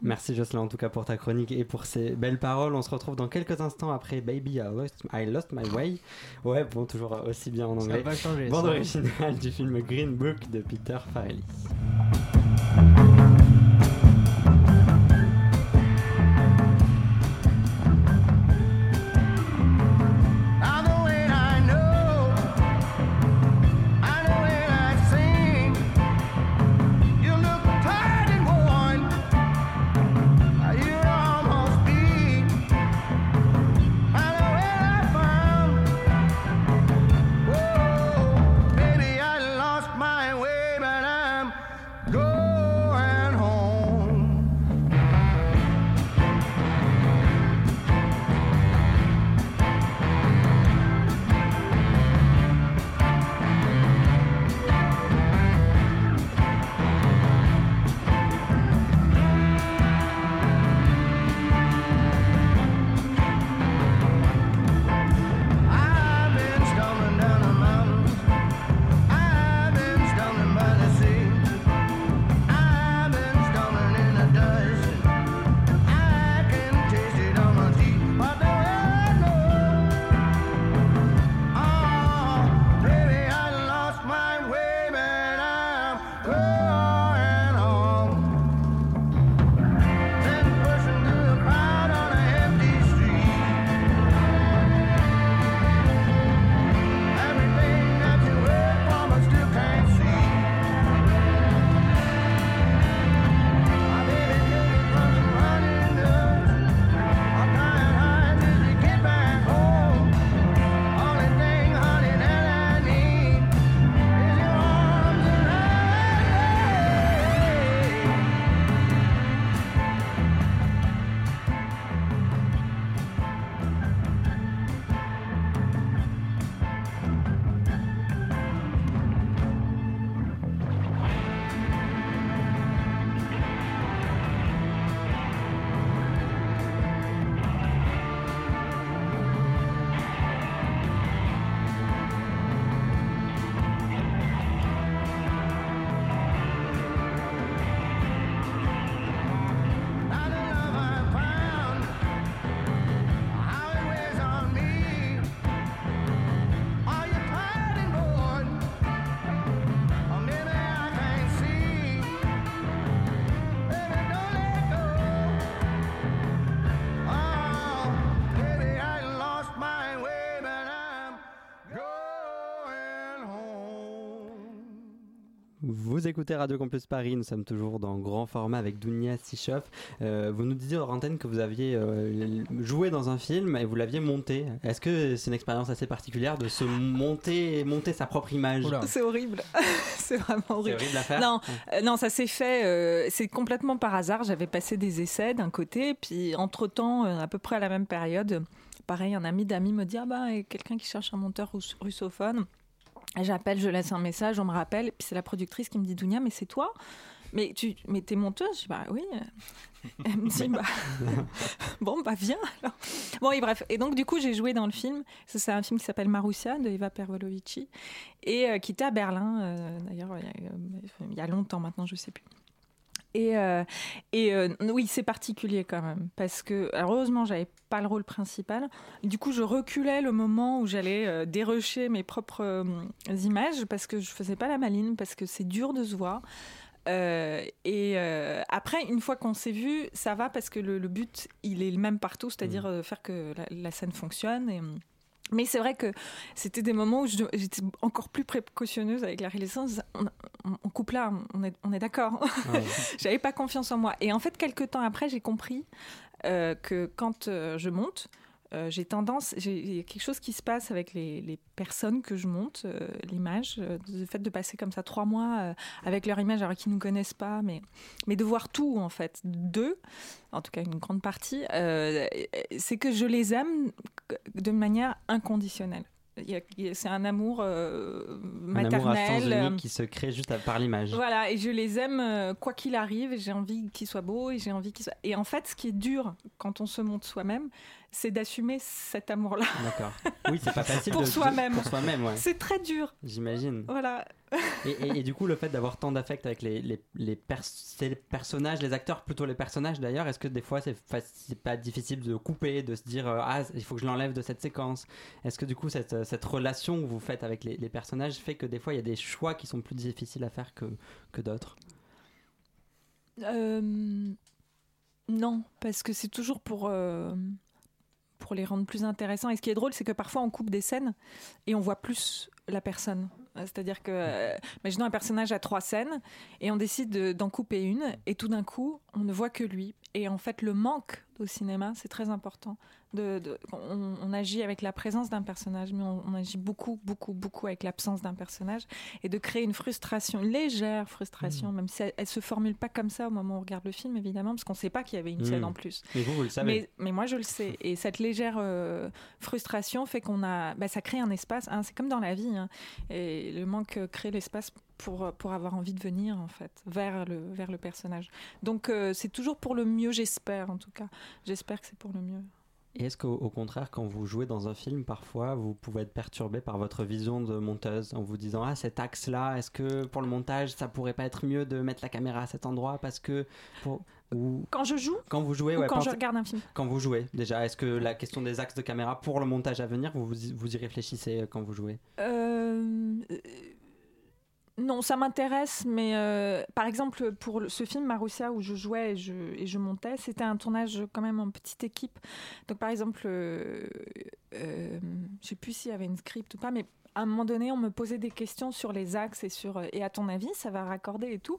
Merci Jocelyn en tout cas pour ta chronique et pour ces belles paroles. On se retrouve dans quelques instants après Baby I Lost, I Lost My Way. Ouais, bon, toujours aussi bien en anglais. Ça va changer. Bande originale du film Green Book de Peter Farrelly. Vous écoutez Radio Campus Paris, nous sommes toujours dans grand format avec Dounia Sichoff. Euh, vous nous disiez hors antenne que vous aviez euh, joué dans un film et vous l'aviez monté. Est-ce que c'est une expérience assez particulière de se monter, monter sa propre image C'est horrible, c'est vraiment horrible. C'est horrible à faire. Non, euh, non ça s'est fait, c'est complètement par hasard. J'avais passé des essais d'un côté, puis entre-temps, à peu près à la même période, pareil, un ami d'amis me dit Ah bah, quelqu'un qui cherche un monteur russophone. J'appelle, je laisse un message, on me rappelle, puis c'est la productrice qui me dit Dounia, mais c'est toi? Mais tu mais t'es monteuse? Je dis bah oui. Elle me dit bah bon bah viens alors. Bon et bref et donc du coup j'ai joué dans le film. C'est un film qui s'appelle Marussia de Eva Pervolovici et euh, qui était à Berlin euh, d'ailleurs il, y a longtemps maintenant je sais plus. Et, euh, et euh, oui, c'est particulier quand même, parce que heureusement, j'avais pas le rôle principal. Du coup, je reculais le moment où j'allais euh, dérocher mes propres images, parce que je faisais pas la maline, parce que c'est dur de se voir. et après, une fois qu'on s'est vu, ça va parce que le, but, il est le même partout, c'est-à-dire mmh. faire que la, la, scène fonctionne. Et, mais c'est vrai que c'était des moments où j'étais encore plus précautionneuse avec la réalisation. On, on, coupe là, on est, on est d'accord. Ah J'avais pas confiance en moi. Et en fait, quelques temps après, j'ai compris euh, que quand euh, je monte, euh, j'ai tendance, il y a quelque chose qui se passe avec les, personnes que je monte, euh, l'image, euh, le fait de passer comme ça trois mois avec leur image alors qu'ils ne nous connaissent pas, mais, mais de voir tout en fait, d'eux, en tout cas une grande partie, c'est que je les aime de manière inconditionnelle. C'est un amour maternel. Un amour qui se crée juste par l'image. Voilà, et je les aime quoi qu'il arrive, j'ai envie qu'ils soient beaux et j'ai envie qu'ils soient. Et en fait, ce qui est dur quand on se montre soi-même, c'est d'assumer cet amour-là. D'accord. Oui, c'est pas facile pour soi-même. Pour soi-même, ouais. C'est très dur. J'imagine. Voilà. et, du coup, le fait d'avoir tant d'affect avec les, les, les, personnages, les acteurs, plutôt les personnages d'ailleurs, est-ce que des fois c'est, pas difficile de couper, de se dire euh, ah il faut que je l'enlève de cette séquence Est-ce que du coup cette, cette relation que vous faites avec les, personnages fait que des fois il y a des choix qui sont plus difficiles à faire que, que d'autres? Euh, Non, parce que c'est toujours pour. Euh, pour les rendre plus intéressants. Et ce qui est drôle, c'est que parfois on coupe des scènes et on voit plus la personne. C'est-à-dire que, euh, imaginons un personnage a trois scènes et on décide d'en couper une et tout d'un coup, on ne voit que lui. Et en fait, le manque au cinéma, c'est très important. De, on, agit avec la présence d'un personnage, mais on, agit beaucoup, beaucoup, beaucoup avec l'absence d'un personnage, et de créer une frustration, une légère frustration, mmh. même si elle, ne se formule pas comme ça au moment où on regarde le film, évidemment, parce qu'on ne sait pas qu'il y avait une scène mmh. en plus. Mais vous, vous le savez. Mais, moi, je le sais. Et cette légère euh, frustration fait qu'on a, bah, ça crée un espace. Hein, c'est comme dans la vie, hein, et le manque crée l'espace pour, pour avoir envie de venir en fait vers le, vers le personnage. Donc euh, c'est toujours pour le mieux, j'espère en tout cas. J'espère que c'est pour le mieux. Et est-ce qu'au contraire, quand vous jouez dans un film, parfois, vous pouvez être perturbé par votre vision de monteuse en vous disant Ah, cet axe-là, est-ce que pour le montage, ça pourrait pas être mieux de mettre la caméra à cet endroit Parce que. Ou... Quand je joue Quand vous jouez, ou quand je regarde un film Quand vous jouez, déjà, est-ce que la question des axes de caméra pour le montage à venir, vous, vous y réfléchissez quand vous jouez? Euh non, ça m'intéresse, mais euh, par exemple, pour ce film Marussia où je jouais et je, montais, c'était un tournage quand même en petite équipe. Donc, par exemple, euh, euh, je sais plus s'il y avait une script ou pas, mais à un moment donné, on me posait des questions sur les axes et sur et à ton avis, ça va raccorder et tout.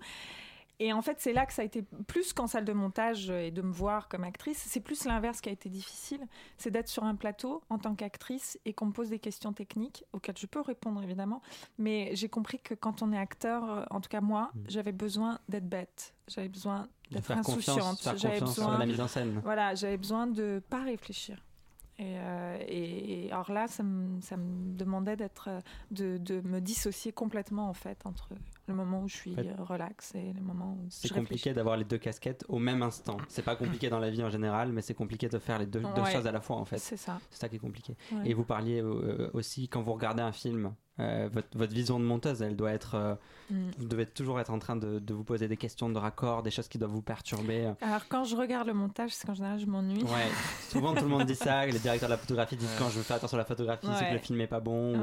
Et en fait, c'est là que ça a été plus qu'en salle de montage et de me voir comme actrice. C'est plus l'inverse qui a été difficile. C'est d'être sur un plateau en tant qu'actrice et qu'on me pose des questions techniques auxquelles je peux répondre évidemment. Mais j'ai compris que quand on est acteur, euh, en tout cas moi, mm. j'avais besoin d'être bête. J'avais besoin d'être insouciante. J'avais besoin la mise en scène. Voilà, j'avais besoin de pas réfléchir. Et, euh, et, alors là, ça me, ça me demandait d'être, de, de, me dissocier complètement en fait entre le moment où je suis relax et le moment où c'est compliqué d'avoir les deux casquettes au même instant. C'est pas compliqué dans la vie en général, mais c'est compliqué de faire les deux, choses à la fois en fait. C'est ça. C'est ça qui est compliqué. Et vous parliez euh, aussi quand vous regardez un film, euh, votre, vision de monteuse, elle doit être. Euh, mm. Vous devez toujours être en train de, vous poser des questions de raccord, des choses qui doivent vous perturber. Alors, quand je regarde le montage, c'est qu'en général, je m'ennuie. Ouais, souvent tout le monde dit ça. Les directeurs de la photographie disent quand je fais attention à la photographie, c'est que le film est pas bon.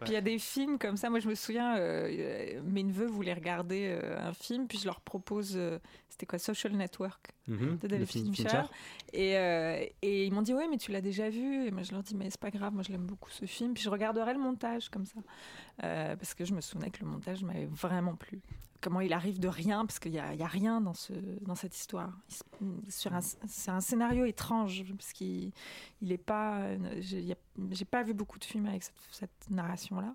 Puis il y a des films comme ça. Moi, je me souviens, mes neveux voulaient regarder un film, puis je leur propose. c'était quoi Social Network mhm. de David Fincher. Et, et ils m'ont dit, oui, mais tu l'as déjà vu. Et moi, je leur dis, mais c'est pas grave, moi, je l'aime beaucoup ce film. Puis je regarderai le montage comme ça. Euh, parce que je me souvenais que le montage m'avait vraiment plu. Comment il arrive de rien, parce qu'il n'y a, a, rien dans, ce, dans cette histoire. C'est un scénario étrange, parce qu'il n'est pas. J'ai pas vu beaucoup de films avec cette, cette narration-là.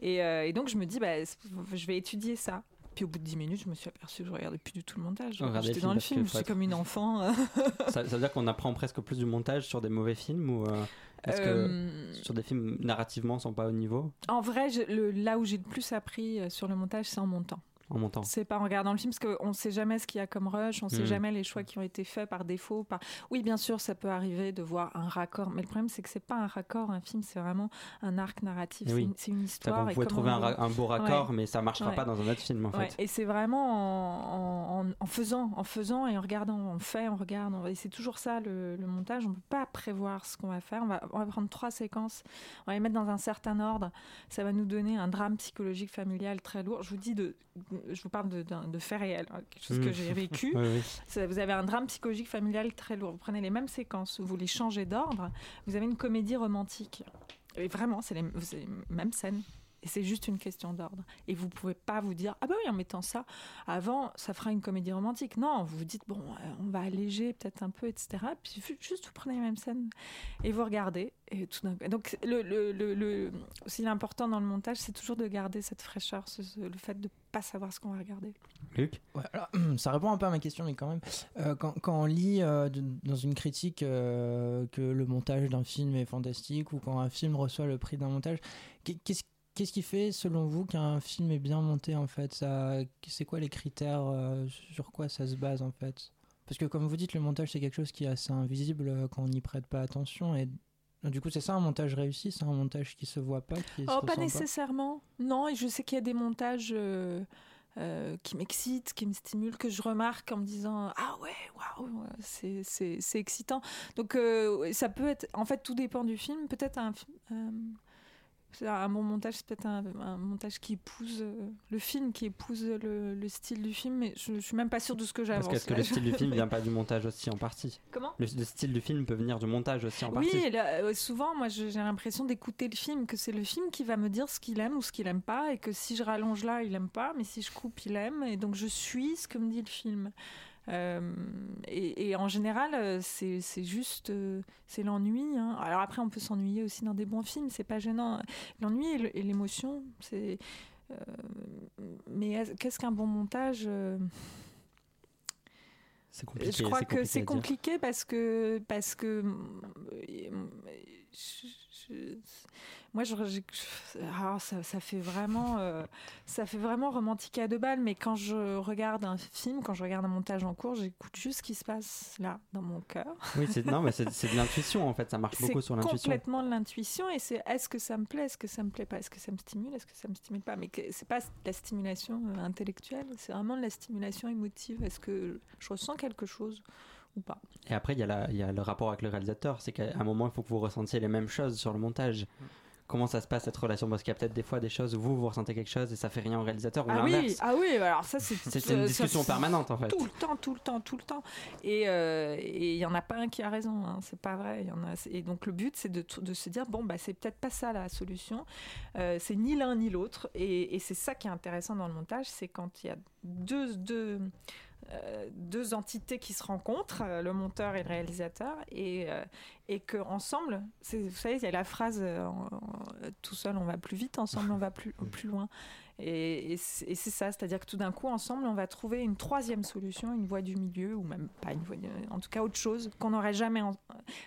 Et, euh, et, donc je me dis, bah, je vais étudier ça. Puis au bout de 10 minutes, je me suis aperçu que je regardais plus du tout le montage. J'étais dans le film, je suis comme une enfant. ça, veut dire qu'on apprend presque plus du montage sur des mauvais films ou euh, est-ce que euh, sur des films narrativement sont pas au niveau En vrai, le, là où j'ai le plus appris euh, sur le montage, c'est en montant. En montant. C'est pas en regardant le film parce qu'on ne sait jamais ce qu'il y a comme rush, on ne sait hmm. jamais les choix qui ont été faits par défaut. Par... Oui, bien sûr, ça peut arriver de voir un raccord, mais le problème c'est que c'est pas un raccord, un film, c'est vraiment un arc narratif, c'est une, histoire. Vous pouvez trouver un, beau raccord, mais ça marchera pas dans un autre film en fait. Et c'est vraiment en, faisant, en faisant et en regardant, on fait, on regarde, et c'est toujours ça le, montage. On peut pas prévoir ce qu'on va faire. On va, on va prendre trois séquences, on va les mettre dans un certain ordre. Ça va nous donner un drame psychologique familial très lourd. Je vous dis de je vous parle de, de, faits réels, hein, quelque chose que mmh. j'ai vécu. Vous avez un drame psychologique familial très lourd. Vous prenez les mêmes séquences, vous les changez d'ordre, vous avez une comédie romantique. Et vraiment, c'est les, les mêmes scènes. Et c'est juste une question d'ordre. Et vous pouvez pas vous dire ah bah oui en mettant ça avant ça fera une comédie romantique. Non, vous vous dites bon euh, on va alléger peut-être un peu etc. Puis juste vous prenez les mêmes scènes et vous regardez et tout Donc le, le, le, aussi l'important dans le montage c'est toujours de garder cette fraîcheur, le fait de pas savoir ce qu'on va regarder. Luc? Ouais, alors, Ça répond un peu à ma question, mais quand même, euh, quand, quand, on lit euh, dans une critique que le montage d'un film est fantastique ou quand un film reçoit le prix d'un montage, qu'est-ce Qu'est-ce qui fait, selon vous, qu'un film est bien monté en fait? Ça, C'est quoi les critères euh, Sur quoi ça se base en fait? Parce que comme vous dites, le montage c'est quelque chose qui est assez invisible euh, quand on n'y prête pas attention. Et du coup, c'est ça un montage réussi? C'est un montage qui se voit pas qui Oh, pas nécessairement. Non, et je sais qu'il y a des montages. Euh, qui m'excitent, qui me stimulent, que je remarque en me disant ah ouais waouh c'est excitant donc ça peut être en fait tout dépend du film peut-être un un bon montage, c'est peut-être un, montage qui épouse euh, le film, qui épouse le, style du film, mais je, ne suis même pas sûre de ce que j'avance. Parce que, le style du film vient pas du montage aussi en partie Comment le, style du film peut venir du montage aussi en partie. Oui, euh, souvent, moi j'ai l'impression d'écouter le film, que c'est le film qui va me dire ce qu'il aime ou ce qu'il aime pas, et que si je rallonge là, il aime pas, mais si je coupe, il aime, et donc je suis ce que me dit le film. Euh, et, en général, euh, c'est juste euh, c'est l'ennui. Hein. Alors après, on peut s'ennuyer aussi dans des bons films, c'est pas gênant. L'ennui et l'émotion, c'est. mais qu'est-ce qu'un bon montage compliqué, je crois que c'est compliqué parce que parce que moi, je, ah, ça, ça, fait vraiment, euh, ça fait vraiment romantique à deux balles. Mais quand je regarde un film, quand je regarde un montage en cours, j'écoute juste ce qui se passe là, dans mon cœur. Oui, c'est non, mais c'est de l'intuition en fait. Ça marche beaucoup sur l'intuition. C'est complètement de l'intuition et c'est est-ce que ça me plaît, est-ce que ça me plaît pas, est-ce que ça me stimule, est-ce que ça me stimule pas? Mais c'est pas de la stimulation euh, intellectuelle, c'est vraiment de la stimulation émotive. Est-ce que je ressens quelque chose? pas? Et après, il y, a y a le rapport avec le réalisateur. C'est qu'à un moment, il faut que vous ressentiez les mêmes choses sur le montage. Mm. Comment ça se passe cette relation Parce qu'il y a peut-être des fois des choses où vous, vous ressentez quelque chose et ça fait rien au réalisateur ou ah Oui, ah oui, alors ça c'est. C'est une discussion permanente en fait. Tout le temps, tout le temps, tout le temps. Et euh, il y en a pas un qui a raison, hein, c'est pas vrai. Y en a, et donc le but c'est de, de, se dire bon, bah, c'est peut-être pas ça la solution. Euh, c'est ni l'un ni l'autre. Et, et c'est ça qui est intéressant dans le montage c'est quand il y a deux. deux euh, deux entités qui se rencontrent, euh, le monteur et le réalisateur, et, euh, et qu'ensemble, vous savez, il y a la phrase tout seul on va plus vite, ensemble on va plus, plus loin. Et, c'est ça, c'est-à-dire que tout d'un coup, ensemble, on va trouver une troisième solution, une voie du milieu, ou même pas une voie, en tout cas autre chose qu'on n'aurait jamais.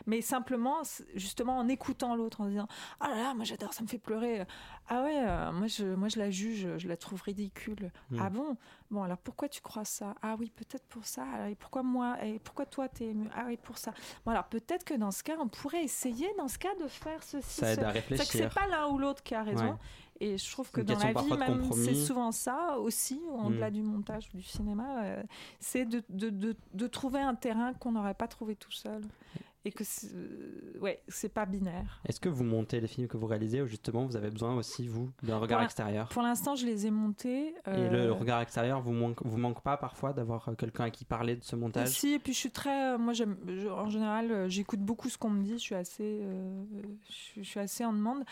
Mais simplement, justement, en écoutant l'autre, en disant Ah là là, moi j'adore, ça me fait pleurer. Ah ouais, euh, moi, je, moi je la juge, je la trouve ridicule. Hmm. Ah bon? Bon, alors pourquoi tu crois ça? Ah oui, peut-être pour ça. et pourquoi moi Et pourquoi toi t'es ému? Ah oui, pour ça. Bon, alors peut-être que dans ce cas, on pourrait essayer, dans ce cas, de faire ceci. Ça aide à réfléchir. C'est pas l'un ou l'autre qui a raison. Et je trouve que dans la vie, même, c'est souvent ça aussi, au-delà mm. du montage ou du cinéma, euh, c'est de, de, de, de, trouver un terrain qu'on n'aurait pas trouvé tout seul et que euh, ouais, c'est pas binaire. Est-ce que vous montez les films que vous réalisez ou justement vous avez besoin aussi vous d'un regard extérieur? Pour l'instant, je les ai montés. Et le euh, regard extérieur vous manque vous manque pas parfois d'avoir euh, quelqu'un à qui parler de ce montage? Si, et puis je suis très moi j'aime en général j'écoute beaucoup ce qu'on me dit, je suis assez je, suis assez en demande.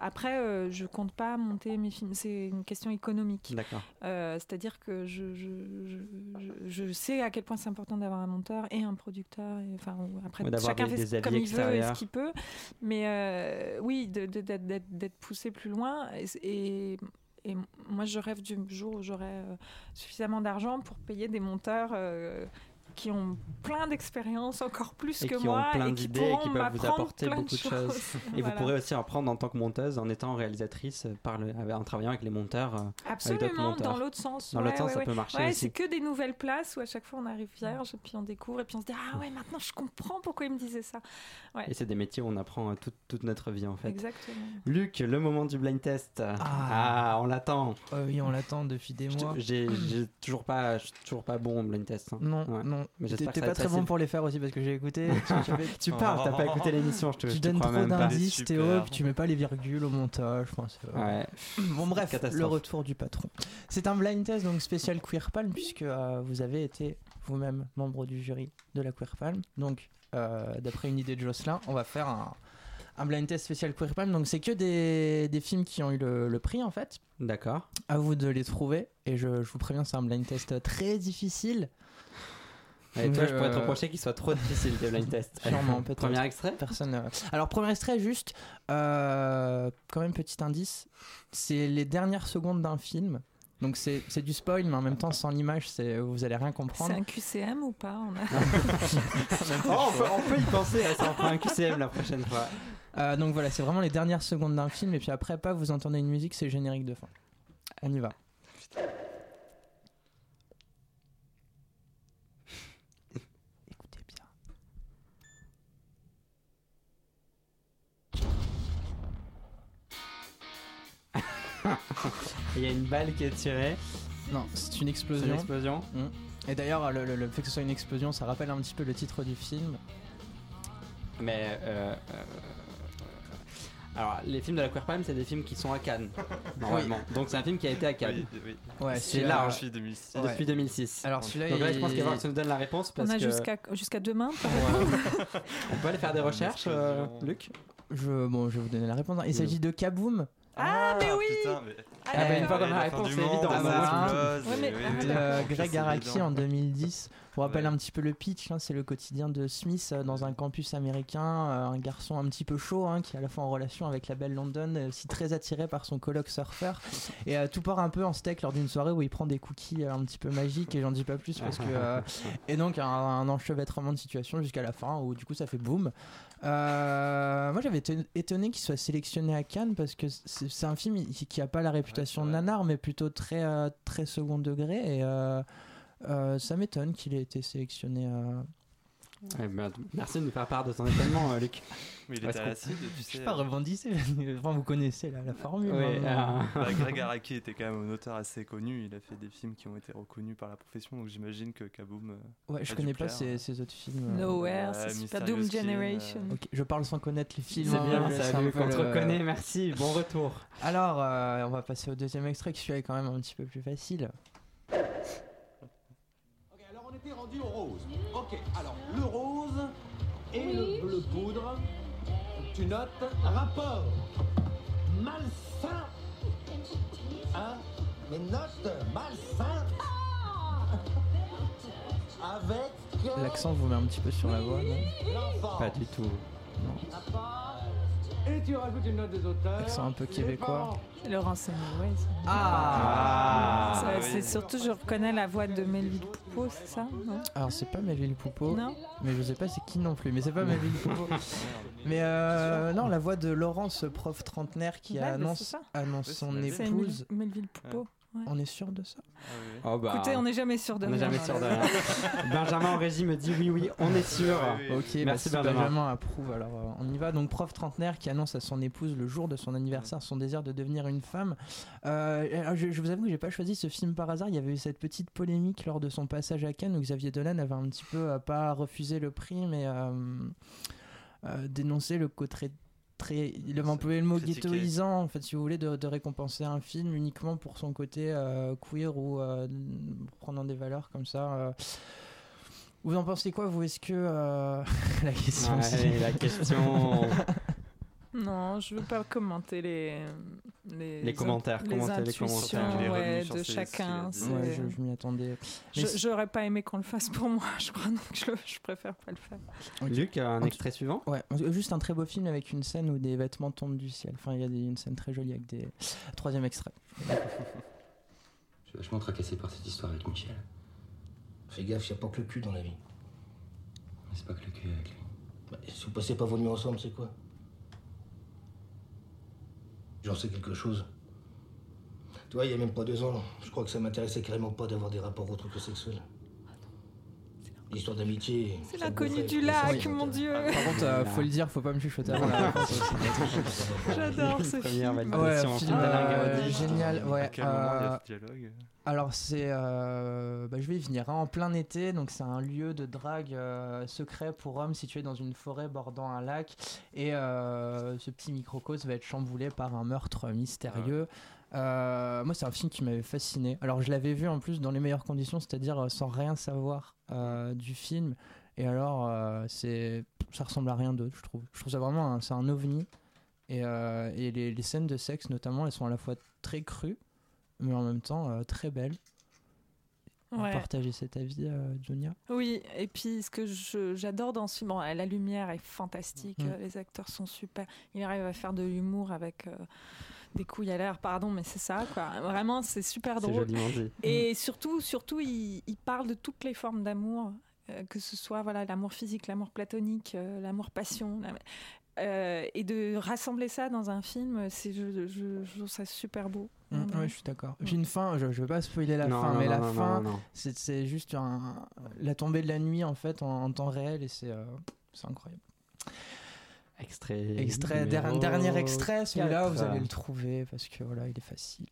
après je compte pas monter mes films, c'est une question économique. D'accord. c'est-à-dire que je je, je, je, sais à quel point c'est important d'avoir un monteur et un producteur et enfin après chacun fait comme il veut et ce qu'il peut. Mais euh, oui, d'être poussé plus loin. Et, et, moi, je rêve du jour où j'aurai euh, suffisamment d'argent pour payer des monteurs. Euh, qui ont plein d'expériences, encore plus et que qui moi, ont plein et qui d'idées et qui pourront peuvent vous apporter plein beaucoup de choses. Et vous pourrez aussi en prendre en tant que monteuse, en étant réalisatrice, par le, en travaillant avec les monteurs. euh, Absolument, dans l'autre sens. Dans ouais, l'autre sens, ouais, ça ouais. peut marcher c'est que des nouvelles places où à chaque fois on arrive vierge, et puis on découvre, et puis on se dit Ah ouais, maintenant je comprends pourquoi il me disait ça. Ouais. Et c'est des métiers où on apprend euh, toute, toute notre vie en fait. Exactement. Luc, le moment du blind test. Ah. on l'attend. Euh, oui, on l'attend depuis des mois. J'ai toujours pas, toujours pas bon au blind test. hein. Non, Ouais. non. Mais T'es pas très bon pour les faire aussi parce que j'ai écouté. tu, parles, t'as pas écouté l'émission, je te, tu donnes trop d'indices. Théo, puis tu mets pas les virgules au montage. Ouais. Bon bref, le retour du patron. C'est un blind test donc spécial Queer Palm puisque euh, vous avez été vous-même membre du jury de la Queer Palm. Donc euh, d'après une idée de Jocelyn, on va faire un, un blind test spécial Queer Palm. Donc c'est que des, des films qui ont eu le, le prix en fait. D'accord. À vous de les trouver et je, je vous préviens c'est un blind test très difficile. Et toi, je Euh, pourrais te reprocher qu'il soit trop difficile tes blind tests. Sûrement, peut-être. Premier extrait Personne. euh, Alors, premier extrait, juste, euh, quand même, petit indice, c'est les dernières secondes d'un film. Donc, c'est c'est du spoil, mais en même temps, sans l'image, c'est- vous allez rien C'est comprendre. un QCM ou pas on a... Oh, on, peut, on peut y penser, hein, ça en fera un QCM la prochaine fois. Euh, donc, voilà, c'est vraiment les dernières secondes d'un film. Et puis après, pas, vous entendez une musique, c'est le générique de fin. On y va. Écoutez Il y a une balle qui est tirée. Non, c'est une C'est une explosion. explosion. Et d'ailleurs, le, le- le fait que ce soit une explosion, ça rappelle un petit peu le titre du film. Mais euh, euh, alors, les films de la Queer Palm, c'est des films qui sont à Cannes, normalement. Donc, c'est un film qui a été à Cannes Oui, oui. Ouais, C'est euh, large. Depuis 2006. Ouais. depuis 2006. Alors celui-là, Donc là, je il- pense qu'il va falloir que tu nous donnes la réponse parce On a que jusqu'à jusqu'à demain. pour Ouais. on peut aller faire des Une recherches, euh, explosion. Luc? je, bon, je vais vous donner la réponse. Il s'agit de Kaboom Ah, mais oui putain, mais... Ah, bah, une fois qu'on a la réponse, c'est évident. Ah, bah, ouais, mais- et ah, Greg Araki en 2010. Ouais. un petit peu le pitch, hein, c'est le quotidien de Smith euh, dans un campus américain, euh, un garçon un petit peu chaud hein, qui est à la fois en relation avec la belle London, et aussi très attiré par son coloc surfeur. Et euh, tout part un peu en steak lors d'une soirée où il prend des cookies euh, un petit peu magiques et j'en dis pas plus parce que... euh, et donc un, un enchevêtrement de situation jusqu'à la fin où du coup ça fait boum. Euh, moi j'avais été étonné qu'il soit sélectionné à Cannes parce que c'est un film qui a pas la réputation de nanar mais plutôt très, euh, très second degré et... euh, euh, ça m'étonne qu'il ait été sélectionné. euh, Ouais, bah, merci de nous faire part de ton étonnement, euh, Luc. Mais il était à tu Je sais. sais pas, rebondissez. enfin, vous connaissez la, la formule. Ouais, hein. euh, Bah, Greg Araki était quand même un auteur assez connu. Il a fait des films qui ont été reconnus par la profession, donc j'imagine que Kaboom. euh, Ouais, je connais pas ces autres films. euh. Nowhere, c'est super Doom Skin, Generation. euh, Ok, je parle sans connaître les films. C'est hein, bien, ça, un Luc, peu on te reconnaît, merci, bon retour. Alors, euh, on va passer au deuxième extrait qui celui-là est quand même un petit peu plus facile. Ok, alors on était rendu au rose. Ok, alors le rose et le bleu poudre. Tu notes rapport malsain. Hein? Mais note malsain. Avec L'accent vous met un petit peu sur la voix. non? Pas du tout. Et tu rajoutes une note des auteurs. Accent un peu québécois. Anyway. Ah, oui. C'est surtout, je reconnais la voix de Melville Poupeau, c'est ça non? Alors, c'est pas Melville Poupeau. Non? Mais je sais pas c'est qui non plus. Mais c'est pas Melville Poupeau. Mais euh, non, la voix de Laurence, prof trentenaire qui Ouais, annonce, annonce son épouse. Mel- Melville Poupeau. On est sûr de ça Ah oui. Oh, bah, Écoutez, on n'est jamais sûr de on n'est rien jamais dans sûr de la- rien. Benjamin en régie me dit oui, oui, on est sûr. Oui, oui. Ok, Merci, merci Benjamin. Benjamin. approuve. Alors euh, on y va. Donc prof trentenaire qui annonce à son épouse le jour de son anniversaire son désir de devenir une femme. Euh, je, je vous avoue que j'ai pas choisi ce film par hasard. Il y avait eu cette petite polémique lors de son passage à Cannes où Xavier Dolan avait un petit peu euh, pas refusé le prix, mais euh, euh, dénoncé le côté très, il avait employé le mot Critiqué. ghettoisant en fait si vous voulez de, de récompenser un film uniquement pour son côté euh, queer ou euh, prenant des valeurs comme ça. euh. Vous en pensez quoi vous? Est-ce que euh, la question Ouais, la question. Non, je veux pas commenter les les, Les commentaires, les commenter les intuitions commentaires. Ouais, de chacun. Ouais, c'est- je, je m'y attendais. C'est- J'aurais pas aimé qu'on le fasse pour moi, je crois, donc je, je préfère pas le faire. Luc, un extrait suivant? Ouais, juste un très beau film avec une scène où des vêtements tombent du ciel. Enfin, il y a des- une scène très jolie avec des. Troisième extrait. Je suis vachement tracassé par cette histoire avec Michel. Fais gaffe, y a pas que le cul dans la vie. pas que le cul avec lui. Bah, si vous passez pas vos nuits ensemble, c'est quoi? J'en sais quelque chose. Tu vois, il y a même pas deux ans, je crois que ça m'intéressait carrément pas d'avoir des rapports autres que sexuels. L'histoire d'amitié. C'est l'inconnu du lac, mon dieu. Par contre, euh, faut le dire, faut pas me chuchoter J'adore ce film. Ouais, euh, génial, ouais. À quel moment il y a euh, ce dialogue Alors c'est, euh, bah, je vais y venir, hein, en plein été, donc c'est un lieu de drague euh, secret pour hommes situé dans une forêt bordant un lac, et euh, ce petit microcosme va être chamboulé par un meurtre mystérieux. Euh, moi c'est un film qui m'avait fasciné. Alors je l'avais vu en plus dans les meilleures conditions, c'est-à-dire euh, sans rien savoir euh, du film, et alors euh, c'est, ça ressemble à rien d'autre, je trouve. Je trouve ça vraiment, un- c'est un ovni. Et, et les, les scènes de sexe notamment, elles sont à la fois très crues, mais en même temps très belles. Ouais. partagez cet avis, euh, Junia Oui, et puis ce que j'adore dans ce film, bon, la lumière est fantastique, Mm. les acteurs sont super, il arrive à faire de l'humour avec euh, des couilles à l'air, pardon, mais c'est ça, quoi. Vraiment, c'est super drôle. dit. Et surtout, surtout, il, il parle de toutes les formes d'amour, euh, que ce soit voilà l'amour physique, l'amour platonique, euh, l'amour passion, la- euh, et de rassembler ça dans un film, c'est je, je- je trouve ça super beau. Mm, ouais, je suis d'accord. Puis une fin, je, je veux pas spoiler la Non, fin, non, mais non, la non, fin, c'est juste un- la tombée de la nuit en fait en, en temps réel et c'est euh, c'est incroyable. Extrait. Extrait, numéro der- dernier extrait, celui-là vous allez le trouver parce que voilà, il est facile.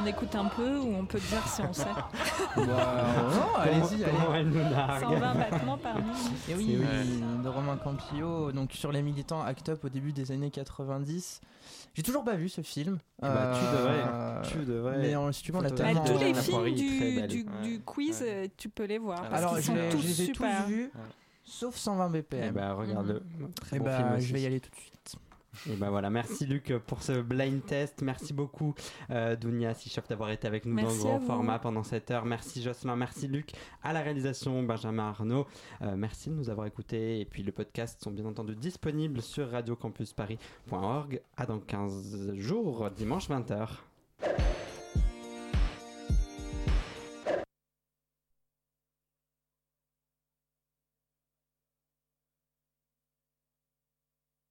On écoute un peu ou on peut dire si on sait. non, allez-y, allez. elle nous nargue 120 battements par minute. Et oui, C'est de Romain Campillo, donc sur les militants Act Up au début des années 90. J'ai toujours pas vu ce film. Bah, tu Euh, devrais. Tu devrais. Mais en, si tu veux, on l'a Bah, tous les La films du, du, quiz, Ouais. euh, tu peux les voir. Parce Alors, qu'ils je, sont les- tous je les ai super. tous vus, sauf 120 Eh BPM. bah, regarde-le. Très Et bon bah, je vais y aller tout de suite. Et ben voilà, merci Luc pour ce blind test. Merci beaucoup euh, Dounia Sichov d'avoir été avec nous Merci dans le grand format pendant cette heure. Merci Jocelyn, merci Luc à la réalisation, Benjamin Arnaud. Euh, merci de nous avoir écoutés. Et puis le podcast sont bien entendu disponibles sur radiocampusparis.org à dans 15 jours, dimanche 20h.